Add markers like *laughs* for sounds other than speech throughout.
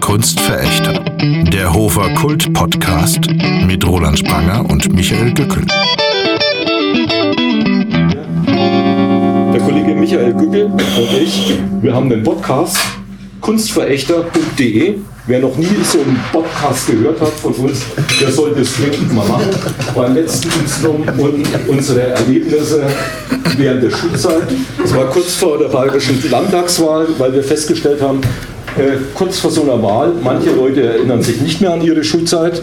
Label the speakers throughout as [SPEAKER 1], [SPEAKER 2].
[SPEAKER 1] Kunstverächter. Der Hofer Kult Podcast mit Roland Spranger und Michael Gückel.
[SPEAKER 2] Der Kollege Michael Gückel und ich, wir haben den Podcast kunstverächter.de. Wer noch nie so einen Podcast gehört hat von uns, der sollte es dringend mal machen. Beim letzten es um unsere Erlebnisse während der Schulzeit. Es war kurz vor der bayerischen Landtagswahl, weil wir festgestellt haben, äh, kurz vor so einer Wahl, manche Leute erinnern sich nicht mehr an ihre Schulzeit,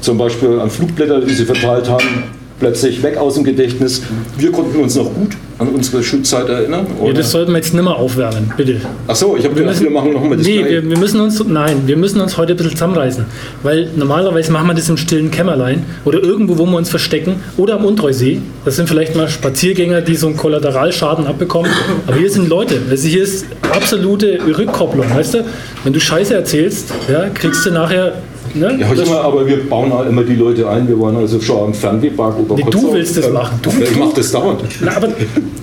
[SPEAKER 2] zum Beispiel an Flugblätter, die sie verteilt haben, plötzlich weg aus dem Gedächtnis. Wir konnten uns noch gut an unsere Schulzeit erinnern.
[SPEAKER 3] Ja, das sollten wir jetzt nicht mehr aufwärmen, bitte.
[SPEAKER 2] Ach so, ich habe gedacht,
[SPEAKER 3] müssen-
[SPEAKER 2] wir machen nochmal das
[SPEAKER 3] Nee, wir, wir müssen uns, nein, wir müssen uns heute ein bisschen zusammenreißen. Weil normalerweise machen wir das im stillen Kämmerlein oder irgendwo, wo wir uns verstecken oder am Untreusee. Das sind vielleicht mal Spaziergänger, die so einen Kollateralschaden abbekommen. Aber hier sind Leute. Also hier ist absolute Rückkopplung, weißt du? Wenn du Scheiße erzählst, ja, kriegst du nachher. Ne,
[SPEAKER 2] Ja,
[SPEAKER 3] das-
[SPEAKER 2] immer, aber wir bauen halt immer die Leute ein. Wir waren also schon am Fernwehpark oder
[SPEAKER 3] Nee, du willst das machen. Du-
[SPEAKER 2] ja, ich mache das dauernd.
[SPEAKER 3] Na, aber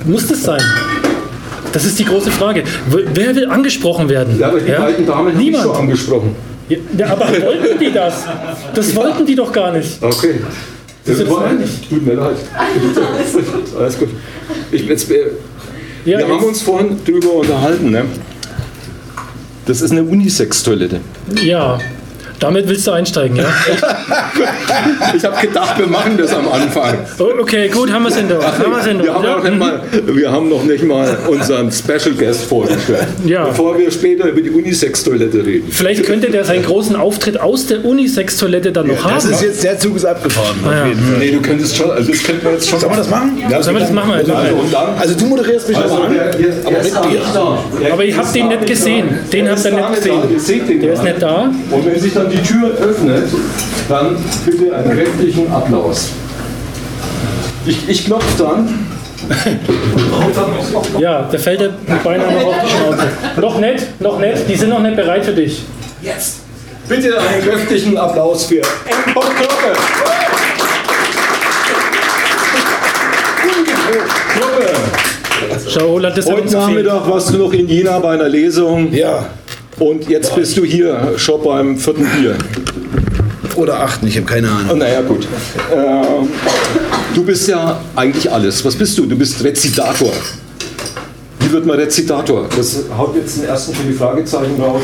[SPEAKER 3] muss das sein? Das ist die große Frage. Wer will angesprochen werden?
[SPEAKER 2] Ja, aber die beiden Damen haben
[SPEAKER 3] Niemand.
[SPEAKER 2] schon angesprochen.
[SPEAKER 3] Ja, ja, aber *laughs* wollten die das? Das wollten die doch gar nicht.
[SPEAKER 2] Okay.
[SPEAKER 3] Das ist
[SPEAKER 2] war-. Tut mir leid. *laughs* Alles gut. Ich, jetzt, wir
[SPEAKER 3] Ja,
[SPEAKER 2] wir haben
[SPEAKER 3] jetzt-
[SPEAKER 2] uns vorhin drüber unterhalten. Ne? Das ist eine Unisex-Toilette.
[SPEAKER 3] ja. Damit willst du einsteigen, ja? *laughs*
[SPEAKER 2] Ich habe gedacht, wir machen das am Anfang.
[SPEAKER 3] Oh, okay, gut, haben wir es hinter uns. Haben wir's hinter
[SPEAKER 2] Wir haben,
[SPEAKER 3] uns,
[SPEAKER 2] noch nicht mal, wir haben noch nicht mal unseren Special Guest vorgestellt.
[SPEAKER 3] Ja.
[SPEAKER 2] Bevor wir später über die Unisex-Toilette reden.
[SPEAKER 3] Vielleicht könnte der seinen großen Auftritt aus der Unisex-Toilette dann noch
[SPEAKER 4] Das
[SPEAKER 3] haben.
[SPEAKER 4] ist jetzt, der Zug ist abgefahren.
[SPEAKER 3] Ah, ja.
[SPEAKER 2] Nee, du könntest schon, also das könnten wir jetzt schon.
[SPEAKER 4] Sollen wir das machen? Ja,
[SPEAKER 3] Sollen wir das machen? Also,
[SPEAKER 2] Also, und dann,
[SPEAKER 4] Also du moderierst mich
[SPEAKER 2] also
[SPEAKER 4] an.
[SPEAKER 2] der, der, der
[SPEAKER 4] Aber
[SPEAKER 2] ist
[SPEAKER 4] mit
[SPEAKER 2] da
[SPEAKER 4] dir.
[SPEAKER 3] Aber ich habe den nicht gesehen. Den habt ihr nicht gesehen. Der ist nicht da.
[SPEAKER 2] Und wenn sich dann die Tür öffnet, dann bitte einen kräftigen Applaus. Ich, ich klopfe dann. *laughs*
[SPEAKER 3] Ja, der fällt dir beinahe noch auf die Schnauze. Noch nicht, noch nicht. Die sind noch nicht bereit für dich.
[SPEAKER 2] Jetzt! Bitte einen kräftigen Applaus für Engbock Kloppe. Kloppe,
[SPEAKER 3] Schau, Roland, das
[SPEAKER 2] heute. Nachmittag warst du noch in Jena bei einer Lesung
[SPEAKER 4] Ja.
[SPEAKER 2] Und jetzt bist du hier schon beim vierten Bier.
[SPEAKER 4] Oder achten, ich habe keine
[SPEAKER 2] Oh,
[SPEAKER 4] Ahnung.
[SPEAKER 2] naja, gut. Ähm, du bist ja eigentlich alles. Was bist du? Du bist Rezitator. Wie wird man Rezitator? Das haut jetzt den ersten für die Fragezeichen raus.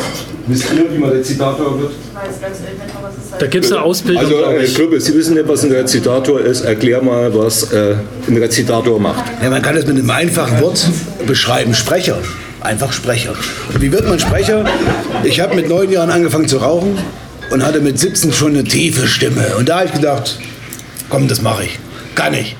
[SPEAKER 2] Wisst ihr, wie man Rezitator wird?
[SPEAKER 5] Ich weiß ganz ehrlich nicht, was es
[SPEAKER 3] Da gibt es eine Ausbildung,
[SPEAKER 2] Also,
[SPEAKER 3] glaube
[SPEAKER 2] äh,
[SPEAKER 3] ich.
[SPEAKER 2] Klubbe, Sie wissen nicht, was ein Rezitator ist. Erklär mal, was äh, ein Rezitator macht.
[SPEAKER 4] Ja, man kann es mit einem einfachen Wort beschreiben. Sprecher. Einfach Sprecher. Und wie wird man Sprecher? Ich habe mit neun Jahren angefangen zu rauchen und hatte mit 17 schon eine tiefe Stimme. Und da habe ich gedacht, komm, das mache ich. Kann ich.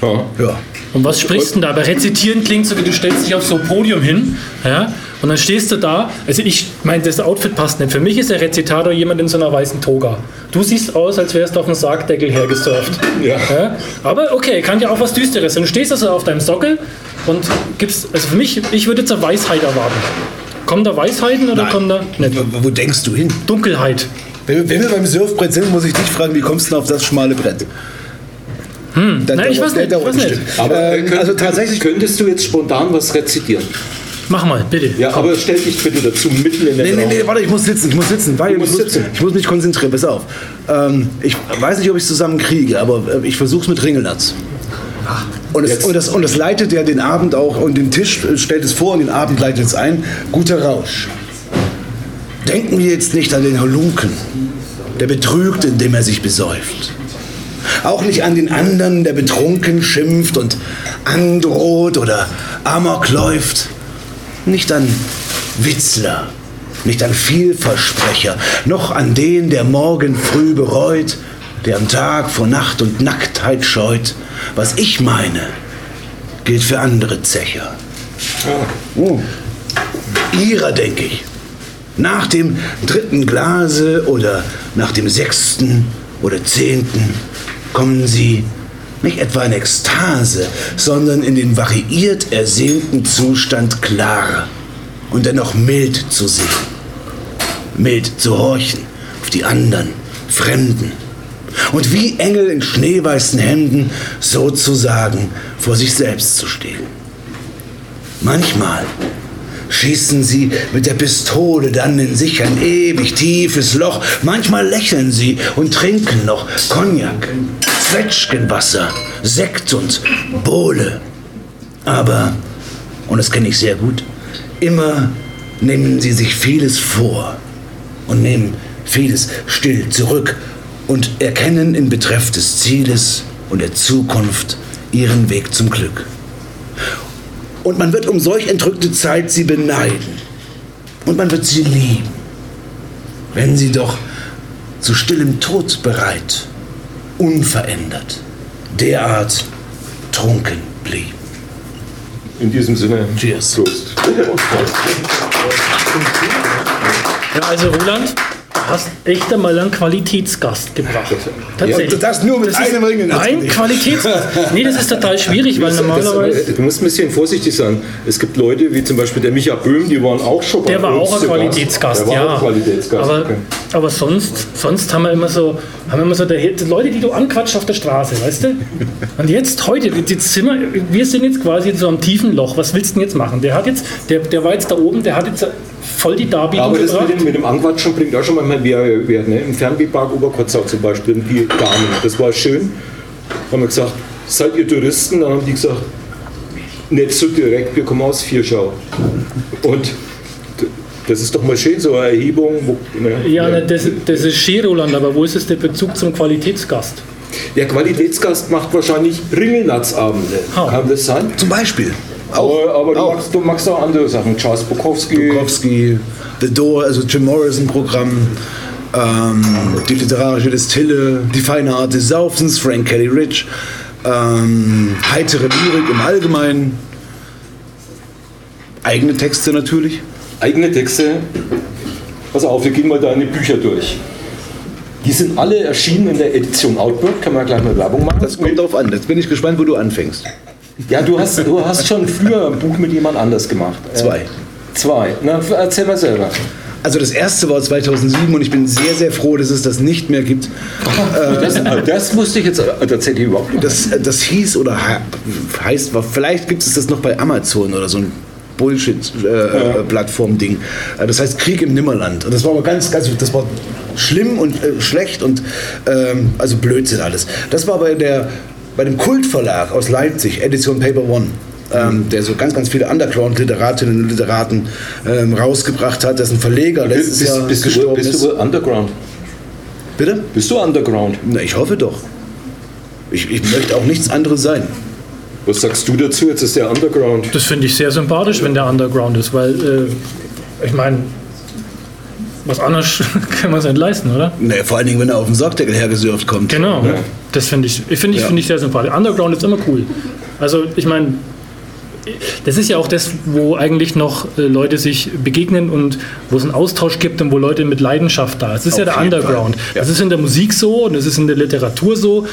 [SPEAKER 2] Ja.
[SPEAKER 4] Ja.
[SPEAKER 3] Und was sprichst du denn da? Aber rezitieren klingt so, wie du stellst dich auf so ein Podium hin, ja, und dann stehst du da. Also ich meine, das Outfit passt nicht. Für mich ist der Rezitator jemand in so einer weißen Toga. Du siehst aus, als wärst du auf einem Sargdeckel hergesurft. *laughs*
[SPEAKER 2] Ja.
[SPEAKER 3] Aber okay, kann ja auch was Düsteres. Und du stehst also auf deinem Sockel und gibst, also für mich, ich würde zur Weisheit erwarten. Kommen da Weisheiten oder kommen da nicht?
[SPEAKER 4] Wo, wo denkst du hin?
[SPEAKER 3] Dunkelheit.
[SPEAKER 4] Wenn, wir- wenn wir beim Surfbrett sind, muss ich dich fragen, wie kommst du denn auf das schmale Brett? Hm,
[SPEAKER 3] Nein, ich weiß nicht, ich weiß nicht.
[SPEAKER 2] Aber äh,
[SPEAKER 4] Ähm, also tatsächlich
[SPEAKER 2] Könntest du jetzt spontan was rezitieren?
[SPEAKER 3] Mach mal, bitte.
[SPEAKER 2] Ja, aber stell dich bitte dazu mitten in den
[SPEAKER 4] Nee, nee, nee, warte, ich muss sitzen, ich muss sitzen, weil ich, muss,
[SPEAKER 2] sitzen.
[SPEAKER 4] ich muss mich konzentrieren, pass auf. Ähm, ich weiß nicht, ob ich es zusammen kriege, aber äh, ich versuche es mit Ringelnatz. Und es, und, das, und das leitet ja den Abend auch, und den Tisch äh, stellt es vor und den Abend leitet es ein. Guter Rausch. Denken wir jetzt nicht an den Halunken, der betrügt, indem er sich besäuft. Auch nicht an den anderen, der betrunken schimpft und androht oder Amok läuft. Nicht an Witzler, nicht an Vielversprecher, noch an den, der morgen früh bereut, der am Tag vor Nacht und Nacktheit scheut. Was ich meine, gilt für andere Zecher. Oh. Ihrer, denke ich. Nach dem dritten Glase oder nach dem sechsten oder zehnten kommen sie nicht etwa in Ekstase, sondern in den variiert ersehnten Zustand klar und dennoch mild zu sehen. Mild zu horchen auf die anderen, Fremden. Und wie Engel in schneeweißen Hemden sozusagen vor sich selbst zu stehen. Manchmal schießen sie mit der Pistole dann in sich ein ewig tiefes Loch. Manchmal lächeln sie und trinken noch Cognac, Zwetschgenwasser, Sekt und Bowle. Aber, und das kenne ich sehr gut, immer nehmen sie sich vieles vor und nehmen vieles still zurück und erkennen in Betreff des Zieles und der Zukunft ihren Weg zum Glück. Und man wird um solch entrückte Zeit sie beneiden. Und man wird sie lieben, wenn sie doch zu stillem Tod bereit, unverändert, derart trunken blieb.
[SPEAKER 2] In diesem Sinne,
[SPEAKER 4] Cheers.
[SPEAKER 2] Prost.
[SPEAKER 3] Ja, also Roland, du hast echt einmal einen Qualitätsgast gebracht. Tatsächlich.
[SPEAKER 4] Und das nur mit
[SPEAKER 3] Das ist
[SPEAKER 4] einem Ring in der
[SPEAKER 3] Ein
[SPEAKER 4] Hand.
[SPEAKER 3] Qualitätsgast. Nee, das ist total schwierig, weil *laughs*
[SPEAKER 2] Das-
[SPEAKER 3] normalerweise.
[SPEAKER 2] du musst ein bisschen vorsichtig sein. Es gibt Leute wie zum Beispiel der Micha Böhm, die waren auch schon bei
[SPEAKER 3] Der war auch ein
[SPEAKER 2] zu Gast.
[SPEAKER 3] Qualitätsgast,
[SPEAKER 2] der war
[SPEAKER 3] ja.
[SPEAKER 2] Auch Qualitätsgast.
[SPEAKER 3] Aber, aber sonst, sonst haben wir immer so, haben wir immer so der, die Leute, die du anquatscht auf der Straße, weißt du? Und jetzt heute, jetzt sind wir, wir sind jetzt quasi in so einem tiefen Loch. Was willst du denn jetzt machen? Der hat jetzt, der, der war jetzt da oben, der hat jetzt voll die Darbietung
[SPEAKER 2] Aber das mit dem, mit dem Anquatschen bringt auch schon manchmal Mehrwert. Ne? Im Fernwehpark Oberkotzau zum Beispiel, die Damen, das war schön. Haben wir gesagt, seid ihr Touristen? Dann haben die gesagt, nicht so direkt, wir kommen aus Vierschau. Und das ist doch mal schön, so eine Erhebung. Wo, ne?
[SPEAKER 3] Ja, ne, das, das ist schön, Roland, aber wo ist es der Bezug zum Qualitätsgast?
[SPEAKER 2] Der Qualitätsgast macht wahrscheinlich Ringelnatzabende.
[SPEAKER 3] Ha.
[SPEAKER 2] Kann das sein?
[SPEAKER 4] Zum Beispiel.
[SPEAKER 2] aber aber du,
[SPEAKER 4] auch.
[SPEAKER 2] magst, du magst auch andere Sachen. Charles Bukowski.
[SPEAKER 4] Bukowski, The Door, also Jim Morrison-Programm, ähm, die literarische Distille, die feine Art des Saufens, Frank Kelly Rich, ähm, heitere Lyrik im Allgemeinen, eigene Texte natürlich.
[SPEAKER 2] Eigene Texte. Pass auf, wir gehen mal deine Bücher durch. Die sind alle erschienen in der Edition Outward. Kann man gleich mal Werbung machen?
[SPEAKER 4] Das kommt drauf an. Jetzt bin ich gespannt, wo du anfängst.
[SPEAKER 2] ja, du hast, du hast schon früher ein Buch mit jemand anders gemacht. Äh,
[SPEAKER 4] Zwei.
[SPEAKER 2] Zwei. Na, erzähl mal selber.
[SPEAKER 4] Also das erste war 2007 und ich bin sehr, sehr froh, dass es das nicht mehr gibt. *laughs*
[SPEAKER 2] Das, das wusste ich jetzt tatsächlich überhaupt nicht.
[SPEAKER 4] Das, äh, das hieß oder he- heißt, vielleicht gibt es das noch bei Amazon oder so ein Bullshit-Plattform-Ding. Äh, das heißt Krieg im Nimmerland. Und das war aber ganz, ganz, das war schlimm und äh, schlecht und ähm, also Blödsinn alles. Das war bei der bei dem Kultverlag aus Leipzig, Edition Paper One. Ähm, der so ganz, ganz viele Underground-Literatinnen und Literaten ähm, rausgebracht hat, dessen Verleger letztes
[SPEAKER 2] Bist,
[SPEAKER 4] Jahr
[SPEAKER 2] bist, du,
[SPEAKER 4] gestorben
[SPEAKER 2] bist
[SPEAKER 4] ist.
[SPEAKER 2] du Underground?
[SPEAKER 4] Bitte?
[SPEAKER 2] Bist du Underground?
[SPEAKER 4] Na, ich hoffe doch. Ich, ich möchte auch nichts anderes sein.
[SPEAKER 2] Was sagst du dazu? Jetzt ist der Underground.
[SPEAKER 3] Das finde ich sehr sympathisch, wenn der Underground ist, weil äh, ich meine, was anderes *laughs* kann man sich nicht leisten, oder?
[SPEAKER 4] Nee, vor allen Dingen, wenn er auf den Sockdeckel hergesurft kommt.
[SPEAKER 3] Genau, das finde ich, ich finde ich,
[SPEAKER 4] Ja.
[SPEAKER 3] finde ich sehr sympathisch. Underground ist immer cool. Also ich meine, das ist ja auch das, wo eigentlich noch äh, Leute sich begegnen und wo es einen Austausch gibt und wo Leute mit Leidenschaft da. Es ist ja
[SPEAKER 4] Auf
[SPEAKER 3] der
[SPEAKER 4] jeden
[SPEAKER 3] Underground.
[SPEAKER 4] Ja.
[SPEAKER 3] Das ist in der Musik so und das ist in der Literatur so.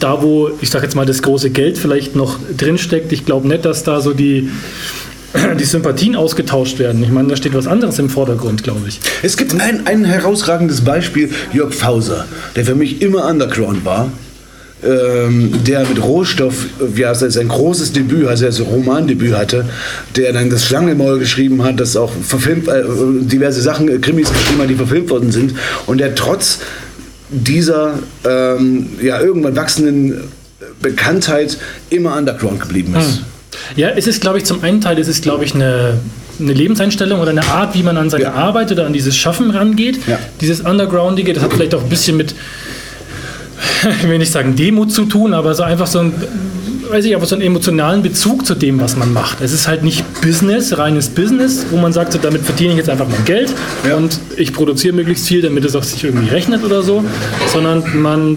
[SPEAKER 3] Da, wo, ich sage jetzt mal, das große Geld vielleicht noch drinsteckt, ich glaube nicht, dass da so die, *clears throat* die Sympathien ausgetauscht werden. Ich meine, da steht was anderes im Vordergrund, glaube ich.
[SPEAKER 4] Es gibt ein, ein herausragendes Beispiel, Jörg Fauser, der für mich immer Underground war. Ähm, der mit Rohstoff, äh, ja, sein sein großes Debüt, also so Romandebüt hatte, der dann das Schlangenmaul geschrieben hat, das auch verfilmt, äh, diverse Sachen, äh, Krimis geschrieben hat, die verfilmt worden sind. Und der trotz dieser ähm, ja, irgendwann wachsenden Bekanntheit immer Underground geblieben ist.
[SPEAKER 3] Ja, es ist, glaube ich, zum einen Teil, es ist, glaube ich, eine, eine Lebenseinstellung oder eine Art, wie man an seine
[SPEAKER 4] Ja.
[SPEAKER 3] Arbeit oder an dieses Schaffen rangeht.
[SPEAKER 4] Ja.
[SPEAKER 3] Dieses Undergroundige, das hat vielleicht auch ein bisschen mit, *laughs* ich will nicht sagen Demut zu tun, aber so einfach so ein, weiß ich, aber so einen emotionalen Bezug zu dem, was man macht. Es ist halt nicht Business, reines Business, wo man sagt, so, damit verdiene ich jetzt einfach mein Geld
[SPEAKER 4] Ja.
[SPEAKER 3] und ich produziere möglichst viel, damit es auch sich irgendwie rechnet oder so, sondern man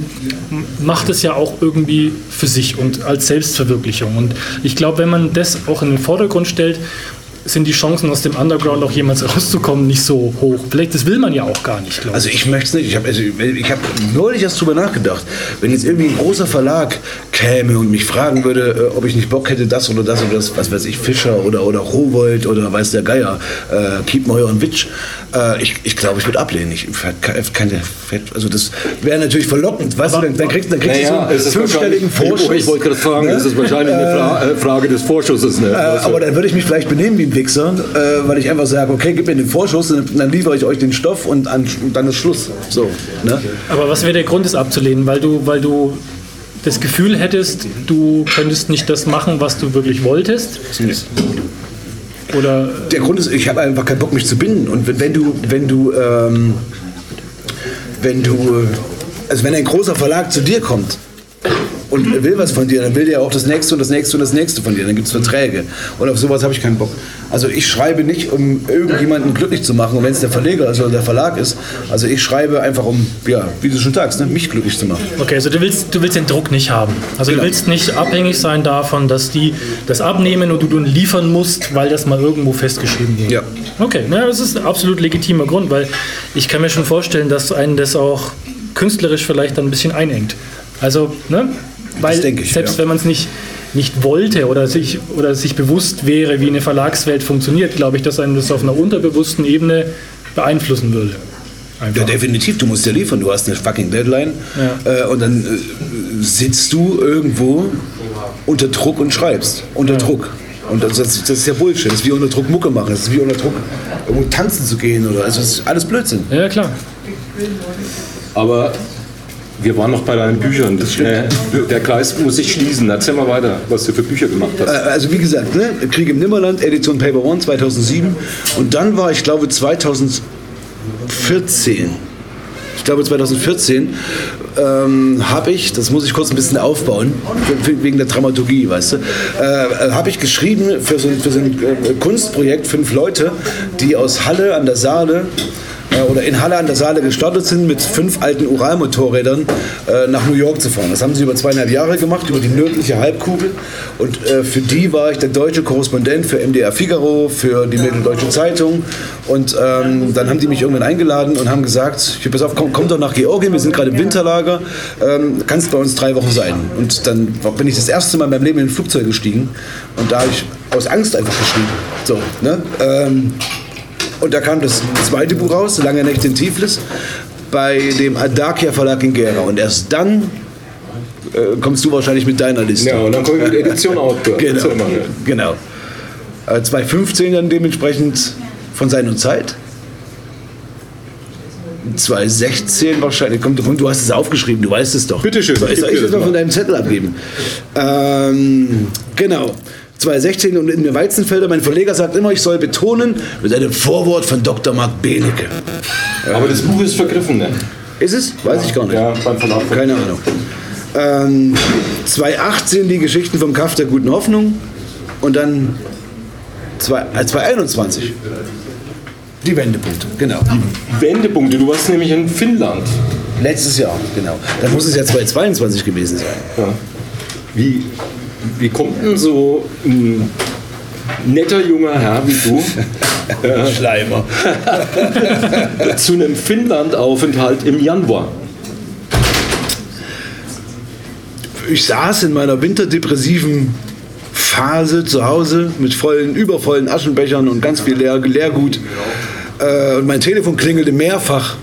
[SPEAKER 3] macht es ja auch irgendwie für sich und als Selbstverwirklichung. Und ich glaube, wenn man das auch in den Vordergrund stellt, sind die Chancen aus dem Underground auch jemals rauszukommen nicht so hoch. Vielleicht das will man ja auch gar nicht, glaube
[SPEAKER 4] Also ich möchte es nicht. Ich habe also, ich hab neulich erst drüber nachgedacht. Wenn jetzt irgendwie ein großer Verlag käme und mich fragen würde, äh, ob ich nicht Bock hätte, das oder das oder das, was weiß ich, Fischer oder, oder Rowold oder weiß der Geier, äh, Kiepenheuer und Witsch, äh, ich, ich glaube, ich würde ablehnen. Ich, keine, keine, also das wäre natürlich verlockend. Weißt du, dann, dann kriegst, dann kriegst du so einen fünfstelligen Vorschuss.
[SPEAKER 2] Ich wollte gerade fragen,
[SPEAKER 4] Ne?
[SPEAKER 2] das ist wahrscheinlich eine Fra äh, Frage des Vorschusses. Ne?
[SPEAKER 4] Äh,
[SPEAKER 2] Also-
[SPEAKER 4] aber dann würde ich mich vielleicht benehmen wie ein Wichser, äh, weil ich einfach sage, okay, gib mir den Vorschuss, und dann liefere ich euch den Stoff und, an, und dann ist Schluss. So, ne?
[SPEAKER 3] Aber was wäre der Grund, es abzulehnen? Weil du, weil du das Gefühl hättest, du könntest nicht das machen, was du wirklich wolltest? Oder
[SPEAKER 4] Der Grund ist, ich habe einfach keinen Bock, mich zu binden. Und wenn, wenn du, wenn du, ähm, wenn du, also wenn ein großer Verlag zu dir kommt und will was von dir, dann will der auch das nächste und das nächste und das nächste von dir. Dann gibt es Verträge. Und auf sowas habe ich keinen Bock. Also ich schreibe nicht, um irgendjemanden glücklich zu machen, wenn es der Verleger ist oder der Verlag ist. Also ich schreibe einfach, um, ja, wie du schon sagst, ne, mich glücklich zu machen.
[SPEAKER 3] Okay, also du willst, du willst den Druck nicht haben. Also
[SPEAKER 4] Genau.
[SPEAKER 3] du willst nicht abhängig sein davon, dass die das abnehmen und du dann liefern musst, weil das mal irgendwo festgeschrieben wird.
[SPEAKER 4] Ja.
[SPEAKER 3] Okay, na, das ist ein absolut legitimer Grund, weil ich kann mir schon vorstellen, dass einen das auch künstlerisch vielleicht dann ein bisschen einengt. Also, ne? Weil
[SPEAKER 4] ich,
[SPEAKER 3] selbst
[SPEAKER 4] ja.
[SPEAKER 3] wenn man es nicht, nicht wollte oder sich, oder sich bewusst wäre, wie eine Verlagswelt funktioniert, glaube ich, dass einen das auf einer unterbewussten Ebene beeinflussen würde. Einfach.
[SPEAKER 4] Ja, definitiv. Du musst ja liefern. Du hast eine fucking Deadline.
[SPEAKER 3] Ja.
[SPEAKER 4] Äh, und dann äh, sitzt du irgendwo unter Druck und schreibst. Unter Druck. Und das, das, das ist ja Bullshit. Das ist wie unter Druck Mucke machen. Das ist wie unter Druck irgendwo tanzen zu gehen. Oder, also das ist alles Blödsinn.
[SPEAKER 3] Ja, klar.
[SPEAKER 6] Aber wir waren noch bei deinen Büchern. Das, äh, der Kreis muss sich schließen. Erzähl mal weiter, was du für Bücher gemacht
[SPEAKER 4] Äh,
[SPEAKER 6] hast.
[SPEAKER 4] Also wie gesagt, ne? Krieg im Nimmerland, Edition Paper One 2007. Und dann war ich glaube 2014. Ich glaube 2014 ähm, habe ich, das muss ich kurz ein bisschen aufbauen, wegen der Dramaturgie, weißt du, äh, habe ich geschrieben für so, ein- für so ein äh, Kunstprojekt fünf Leute, die aus Halle an der Saale äh, oder in Halle an der Saale gestartet sind, mit fünf alten Uralmotorrädern äh, nach New York zu fahren. Das haben sie über zweieinhalb Jahre gemacht, über die nördliche Halbkugel. Und äh, für die war ich der deutsche Korrespondent für MDR Figaro, für die Mitteldeutsche Zeitung. Und ähm, dann haben die mich irgendwann eingeladen und haben gesagt, hier, pass auf, komm, komm doch nach Georgien, wir sind gerade im Winterlager, ähm, kannst bei uns drei Wochen sein. Und dann bin ich das erste Mal in meinem Leben in ein Flugzeug gestiegen und da habe ich aus Angst einfach geschrieben. So, ne? Ähm, und da kam das zweite Buch raus, Lange Nächte in Tiflis, bei dem Adakia Verlag in Gera. Und erst dann äh, kommst du wahrscheinlich mit deiner Liste.
[SPEAKER 6] Ja, und dann kommt die Edition *laughs* Outdoor.
[SPEAKER 4] Genau.
[SPEAKER 6] Mal.
[SPEAKER 4] genau. Äh, 2015 dann dementsprechend von Sein und Zeit. 2016 wahrscheinlich, komm, komm, du hast es aufgeschrieben, du weißt es doch.
[SPEAKER 6] Bitteschön,
[SPEAKER 4] Soll ich,
[SPEAKER 6] ich
[SPEAKER 4] soll ich das mal von deinem Zettel abgeben? Ähm, genau. 2016 und in der Weizenfelder, mein Verleger sagt immer, ich soll betonen, mit einem Vorwort von Dr. Marc Benecke.
[SPEAKER 6] Aber das Buch ist vergriffen, ne?
[SPEAKER 4] Ist es? Weiß ich gar nicht.
[SPEAKER 6] Ja, beim Verlag.
[SPEAKER 4] Keine Ahnung. Ähm, 2018 die Geschichten vom Kaff der guten Hoffnung und dann zwei, äh, 2021 die Wendepunkte, genau.
[SPEAKER 6] Wendepunkte. Du warst nämlich in Finnland.
[SPEAKER 4] Letztes Jahr, genau. Dann muss es ja 2022 gewesen sein.
[SPEAKER 6] Ja. Wie, wie kommt denn so ein netter junger Herr wie du *laughs*
[SPEAKER 4] Schleimer. *laughs*
[SPEAKER 6] zu einem Finnland-Aufenthalt im Januar?
[SPEAKER 4] Ich saß in meiner winterdepressiven Phase zu Hause mit vollen, übervollen Aschenbechern und ganz viel Leer, Leergut. Äh, und mein Telefon klingelte mehrfach.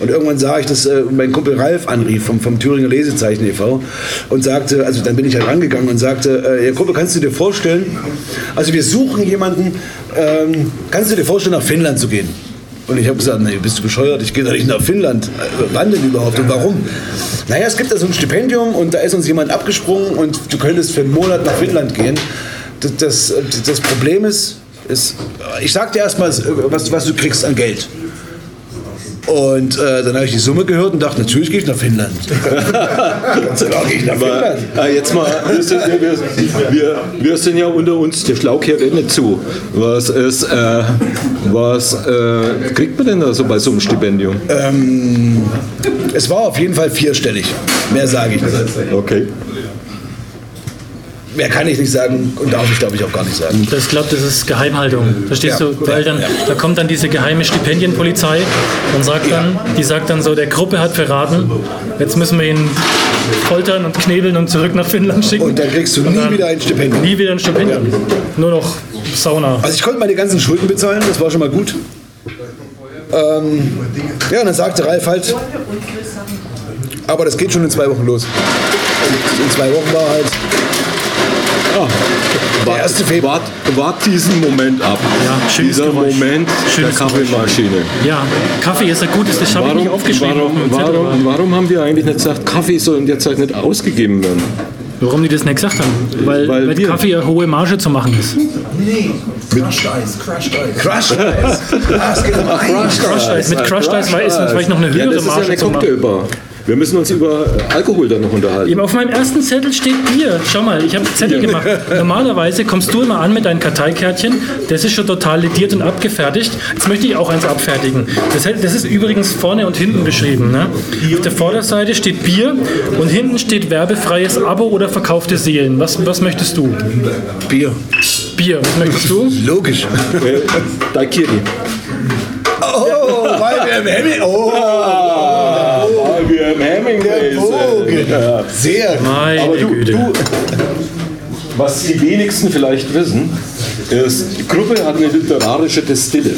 [SPEAKER 4] Und irgendwann sah ich, dass äh, mein Kumpel Ralf anrief vom, vom Thüringer Lesezeichen e.V. und sagte, also dann bin ich halt rangegangen und sagte, äh, ja Kumpel, kannst du dir vorstellen, also wir suchen jemanden, ähm, kannst du dir vorstellen, nach Finnland zu gehen? Und ich habe gesagt, nee, bist du bescheuert? Ich gehe doch nicht nach Finnland. Äh, Wann denn überhaupt und warum? Naja, es gibt da so ein Stipendium und da ist uns jemand abgesprungen und du könntest für einen Monat nach Finnland gehen. Das, das, das Problem ist, ist, ich sag dir erstmal, was, was du kriegst an Geld. Und äh, dann habe ich die Summe gehört und dachte, natürlich gehe ich nach Finnland. *laughs* Klar gehe ich nach
[SPEAKER 6] Aber
[SPEAKER 4] Finnland.
[SPEAKER 6] äh, jetzt mal, wir sind, ja, wir, wir, wir sind ja unter uns, der Schlau kehrt eh nicht zu. Was, ist, äh, was äh, kriegt man denn da so bei so einem Stipendium?
[SPEAKER 4] Ähm, es war auf jeden Fall vierstellig. Mehr sage ich nicht.
[SPEAKER 6] Okay.
[SPEAKER 4] Mehr kann ich nicht sagen und darf ich, glaube ich, auch gar nicht sagen.
[SPEAKER 3] Das glaube, das ist Geheimhaltung. Verstehst
[SPEAKER 4] Ja.
[SPEAKER 3] du? Weil dann,
[SPEAKER 4] Ja.
[SPEAKER 3] da kommt dann diese geheime Stipendienpolizei und sagt dann, die sagt dann so, der Gruppe hat verraten, jetzt müssen wir ihn foltern und knebeln und zurück nach Finnland schicken.
[SPEAKER 4] Und dann kriegst du nie wieder ein Stipendium.
[SPEAKER 3] Nie wieder ein Stipendium. Nur noch Sauna.
[SPEAKER 4] Also ich konnte meine ganzen Schulden bezahlen, das war schon mal gut. Ähm, ja, und dann sagte Ralf halt, aber das geht schon in zwei Wochen los. Und in zwei Wochen war halt,
[SPEAKER 6] Ah,
[SPEAKER 4] Der erste Februar.
[SPEAKER 2] Wart, wart diesen Moment ab.
[SPEAKER 3] Ja, schönes
[SPEAKER 2] Dieser
[SPEAKER 3] Geräusch.
[SPEAKER 2] Moment
[SPEAKER 3] Schönes
[SPEAKER 2] der Kaffeemaschine.
[SPEAKER 3] Ja, Kaffee ist ein gutes, das habe ich nicht aufgeschrieben. auf
[SPEAKER 2] warum, warum, warum haben wir eigentlich nicht gesagt, Kaffee soll in der Zeit nicht ausgegeben werden?
[SPEAKER 3] Warum die das nicht gesagt haben? Weil,
[SPEAKER 2] Weil
[SPEAKER 3] weil Kaffee eine hohe Marge zu machen ist.
[SPEAKER 7] Crushed Ice, Crushed Ice.
[SPEAKER 4] Crush Eis. Es geht um Eis.
[SPEAKER 3] Crushed Eis. Mit Crushed Eis war ist vielleicht noch eine
[SPEAKER 2] ja,
[SPEAKER 3] höhere
[SPEAKER 2] das ist ja
[SPEAKER 3] Marge
[SPEAKER 2] eine
[SPEAKER 3] zu machen.
[SPEAKER 2] Wir müssen uns über äh, Alkohol dann noch unterhalten.
[SPEAKER 3] Eben auf meinem ersten Zettel steht Bier. Schau mal, ich habe Zettel gemacht. Normalerweise kommst du immer an mit deinem Karteikärtchen. Das ist schon total lediert und abgefertigt. Jetzt möchte ich auch eins abfertigen. Das, das ist übrigens vorne und hinten geschrieben. Ne? Auf der Vorderseite steht Bier und hinten steht werbefreies Abo oder verkaufte Seelen. Was, was möchtest du?
[SPEAKER 4] Bier.
[SPEAKER 3] Bier. Was möchtest du?
[SPEAKER 4] Logisch.
[SPEAKER 2] Äh, Daikiri.
[SPEAKER 4] Oh, weil wir im. Oh,
[SPEAKER 2] Weil Hemingway
[SPEAKER 4] Bogen. Sehr.
[SPEAKER 3] Meine
[SPEAKER 2] Aber du,
[SPEAKER 3] Güte.
[SPEAKER 2] du, was die wenigsten vielleicht wissen, ist, die Gruppe hat eine literarische Destille.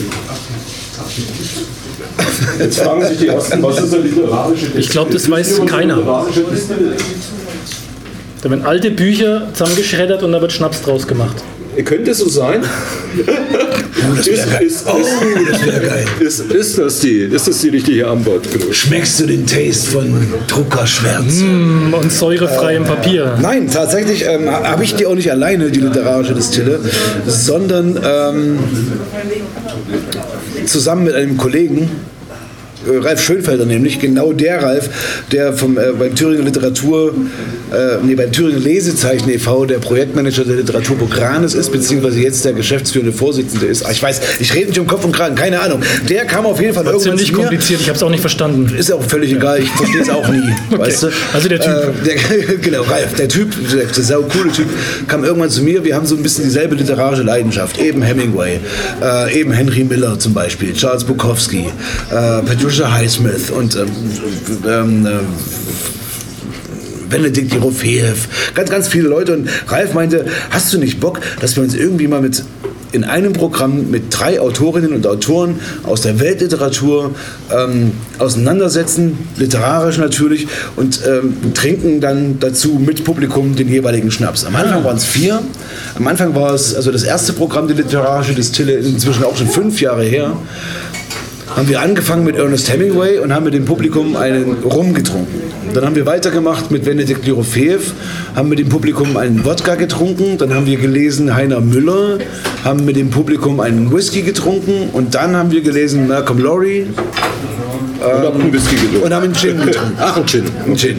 [SPEAKER 2] Jetzt fragen sich die Ersten, was ist eine literarische Destille?
[SPEAKER 3] Ich glaub, das weiß keiner. Da werden alte Bücher zusammengeschreddert und da wird Schnaps draus gemacht.
[SPEAKER 2] Könnte so sein? *laughs*
[SPEAKER 4] das
[SPEAKER 2] Ist,
[SPEAKER 4] wäre geil.
[SPEAKER 2] ist,
[SPEAKER 4] Oh, das wäre geil.
[SPEAKER 2] ist, ist, das die, ist das die richtige Antwortgröße?
[SPEAKER 4] Schmeckst du den Taste von Druckerschwärz?
[SPEAKER 3] Und säurefreiem Papier.
[SPEAKER 4] Nein, tatsächlich ähm, habe ich die auch nicht alleine, die literarische Distille, sondern ähm, zusammen mit einem Kollegen, äh, Ralf Schönfelder nämlich, genau der Ralf, der vom, äh, beim Thüringer Literatur, äh, nee, beim Thüringer Lesezeichen e.V. der Projektmanager der Literaturburg Ranes ist, beziehungsweise jetzt der geschäftsführende Vorsitzende ist. Ah, Ich weiß, ich rede nicht um Kopf und Kragen, keine Ahnung. Der kam auf jeden Fall irgendwann
[SPEAKER 3] Ziemlich
[SPEAKER 4] zu mir.
[SPEAKER 3] kompliziert, ich habe es auch nicht verstanden.
[SPEAKER 4] Ist auch völlig egal, ich verstehe es *laughs* auch nie. Weißt du?
[SPEAKER 3] Also der Typ.
[SPEAKER 4] Äh, der, *laughs* genau, Ralf, der Typ, der, der sau coole Typ, kam irgendwann zu mir. Wir haben so ein bisschen dieselbe literarische Leidenschaft. Eben Hemingway, äh, eben Henry Miller zum Beispiel, Charles Bukowski, äh, Patricia Highsmith und ähm, ähm, äh, Benedikt Jerofeev, ganz, ganz viele Leute. Und Ralf meinte, hast du nicht Bock, dass wir uns irgendwie mal mit in einem Programm mit drei Autorinnen und Autoren aus der Weltliteratur ähm, auseinandersetzen, literarisch natürlich, und ähm, trinken dann dazu mit Publikum den jeweiligen Schnaps. Am Anfang waren es vier. Am Anfang war es, also das erste Programm, die literarische Distille, inzwischen auch schon fünf Jahre her haben wir angefangen mit Ernest Hemingway und haben mit dem Publikum einen Rum getrunken. Dann haben wir weitergemacht mit Benedikt Lirofeev, haben mit dem Publikum einen Wodka getrunken, dann haben wir gelesen Heiner Müller, haben mit dem Publikum einen Whisky getrunken und dann haben wir gelesen Malcolm Lowry
[SPEAKER 2] Und hab einen Whisky getrunken.
[SPEAKER 4] und haben einen Gin getrunken. *laughs*
[SPEAKER 2] Ach, ein Gin.
[SPEAKER 4] Einen Gin.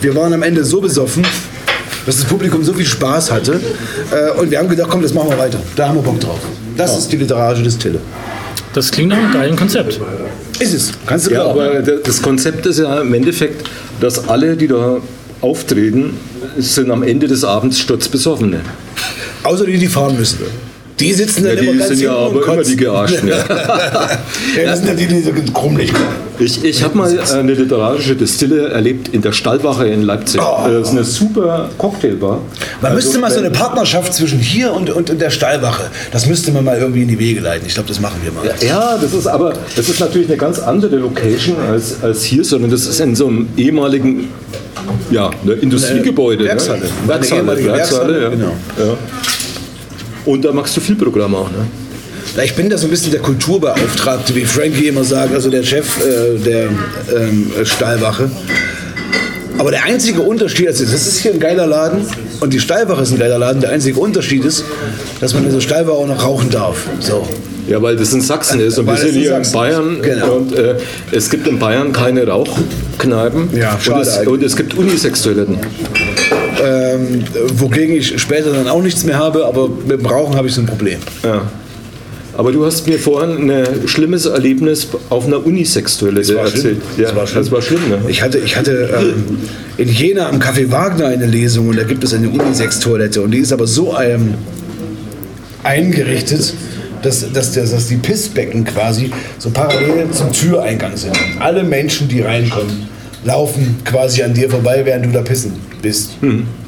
[SPEAKER 4] Wir waren am Ende so besoffen, dass das Publikum so viel Spaß hatte äh, und wir haben gedacht, komm, das machen wir weiter. Da haben wir Bock drauf. Das ist die literarische Distille.
[SPEAKER 3] Das klingt nach einem geilen Konzept.
[SPEAKER 4] Ist es. Kannst du
[SPEAKER 2] Ja,
[SPEAKER 4] glauben.
[SPEAKER 2] aber das Konzept ist ja im Endeffekt, dass alle, die da auftreten, sind am Ende des Abends sturzbesoffene.
[SPEAKER 4] Außer die, die fahren müssen. Die sitzen dann
[SPEAKER 2] Ja, die
[SPEAKER 4] immer ganz
[SPEAKER 2] sind ja aber immer die Gearschten, ja. *laughs*
[SPEAKER 4] ja, das sind ja die, die so krummelig kommen.
[SPEAKER 2] Ich, ich habe mal eine literarische Distille erlebt in der Stallwache in Leipzig.
[SPEAKER 4] Oh.
[SPEAKER 2] Das ist eine super Cocktailbar.
[SPEAKER 4] Man
[SPEAKER 2] Also,
[SPEAKER 4] müsste mal so
[SPEAKER 2] wenn-
[SPEAKER 4] eine Partnerschaft zwischen hier und, und, und der Stallwache, das müsste man mal irgendwie in die Wege leiten. Ich glaube, das machen wir mal.
[SPEAKER 2] Ja, das ist aber das ist natürlich eine ganz andere Location als, als hier, sondern das ist in so einem ehemaligen ja, ne, Industriegebäude.
[SPEAKER 4] Werkshalle.
[SPEAKER 2] Ne? Werkshalle,
[SPEAKER 4] ehemalige
[SPEAKER 2] Werkshalle,
[SPEAKER 4] Werkshalle,
[SPEAKER 2] ja.
[SPEAKER 4] genau.
[SPEAKER 2] Ja. Und da machst du viel Programm auch, ne?
[SPEAKER 4] Ich bin da so ein bisschen der Kulturbeauftragte, wie Frankie immer sagt, also der Chef äh, der ähm, Stallwache. Aber der einzige Unterschied, also das ist hier ein geiler Laden und die Stallwache ist ein geiler Laden. Der einzige Unterschied ist, dass man in der Stallwache auch noch rauchen darf. So.
[SPEAKER 2] Ja, weil das in Sachsen ist und wir sind
[SPEAKER 4] in
[SPEAKER 2] hier in Bayern
[SPEAKER 4] ist, genau.
[SPEAKER 2] und äh, es gibt in Bayern keine Rauchkneipen
[SPEAKER 4] Ja,
[SPEAKER 2] und, es, und es gibt Unisex-Toiletten.
[SPEAKER 4] Ähm, wogegen ich später dann auch nichts mehr habe, aber mit dem Rauchen habe ich so ein Problem.
[SPEAKER 2] Ja. Aber du hast mir vorhin ein schlimmes Erlebnis auf einer Unisex-Toilette erzählt. Ja,
[SPEAKER 4] Das war schlimm.
[SPEAKER 2] Das war schlimm, ne?
[SPEAKER 4] Ich hatte, ich hatte ähm, in Jena am Café Wagner eine Lesung und da gibt es eine Unisex-Toilette und die ist aber so ähm, eingerichtet, dass, dass, dass die Pissbecken quasi so parallel zum Türeingang sind. Alle Menschen, die reinkommen, laufen quasi an dir vorbei, während du da pissen bist.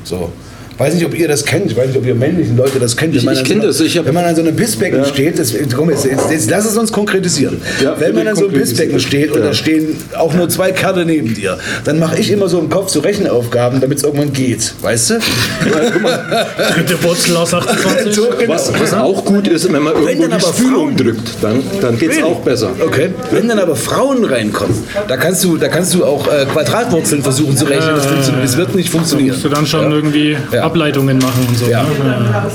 [SPEAKER 4] So. Weiß nicht, ob ihr das kennt. Ich weiß nicht, ob ihr männlichen Leute das kennt.
[SPEAKER 2] Ich-
[SPEAKER 4] Wenn man
[SPEAKER 2] ich
[SPEAKER 4] an
[SPEAKER 2] kenn
[SPEAKER 4] so,
[SPEAKER 2] das. Ich
[SPEAKER 4] wenn man an so einem Pissbecken steht, das, komm jetzt, jetzt, jetzt lass es uns konkretisieren.
[SPEAKER 6] Ja,
[SPEAKER 4] wenn man an so einem Pissbecken steht und
[SPEAKER 6] Ja.
[SPEAKER 4] da stehen auch nur zwei Kerle neben dir, dann mache ich immer so im Kopf so Rechenaufgaben, damit es irgendwann geht. Weißt du?
[SPEAKER 3] Dritte Wurzel aus 28.
[SPEAKER 4] so, genau.
[SPEAKER 2] Was, was auch gut ist, wenn man irgendwo
[SPEAKER 4] dann
[SPEAKER 2] die
[SPEAKER 4] aber
[SPEAKER 2] Spülung
[SPEAKER 4] Frauen-
[SPEAKER 2] drückt, dann, dann geht es auch besser.
[SPEAKER 4] Okay. Wenn dann aber Frauen reinkommen, da kannst du, da kannst du auch äh, Quadratwurzeln versuchen zu rechnen. Das, funktioniert, das wird nicht funktionieren.
[SPEAKER 3] Musst du dann schon irgendwie
[SPEAKER 4] Ja.
[SPEAKER 3] Ableitungen machen und so.
[SPEAKER 4] Ja.
[SPEAKER 3] ne?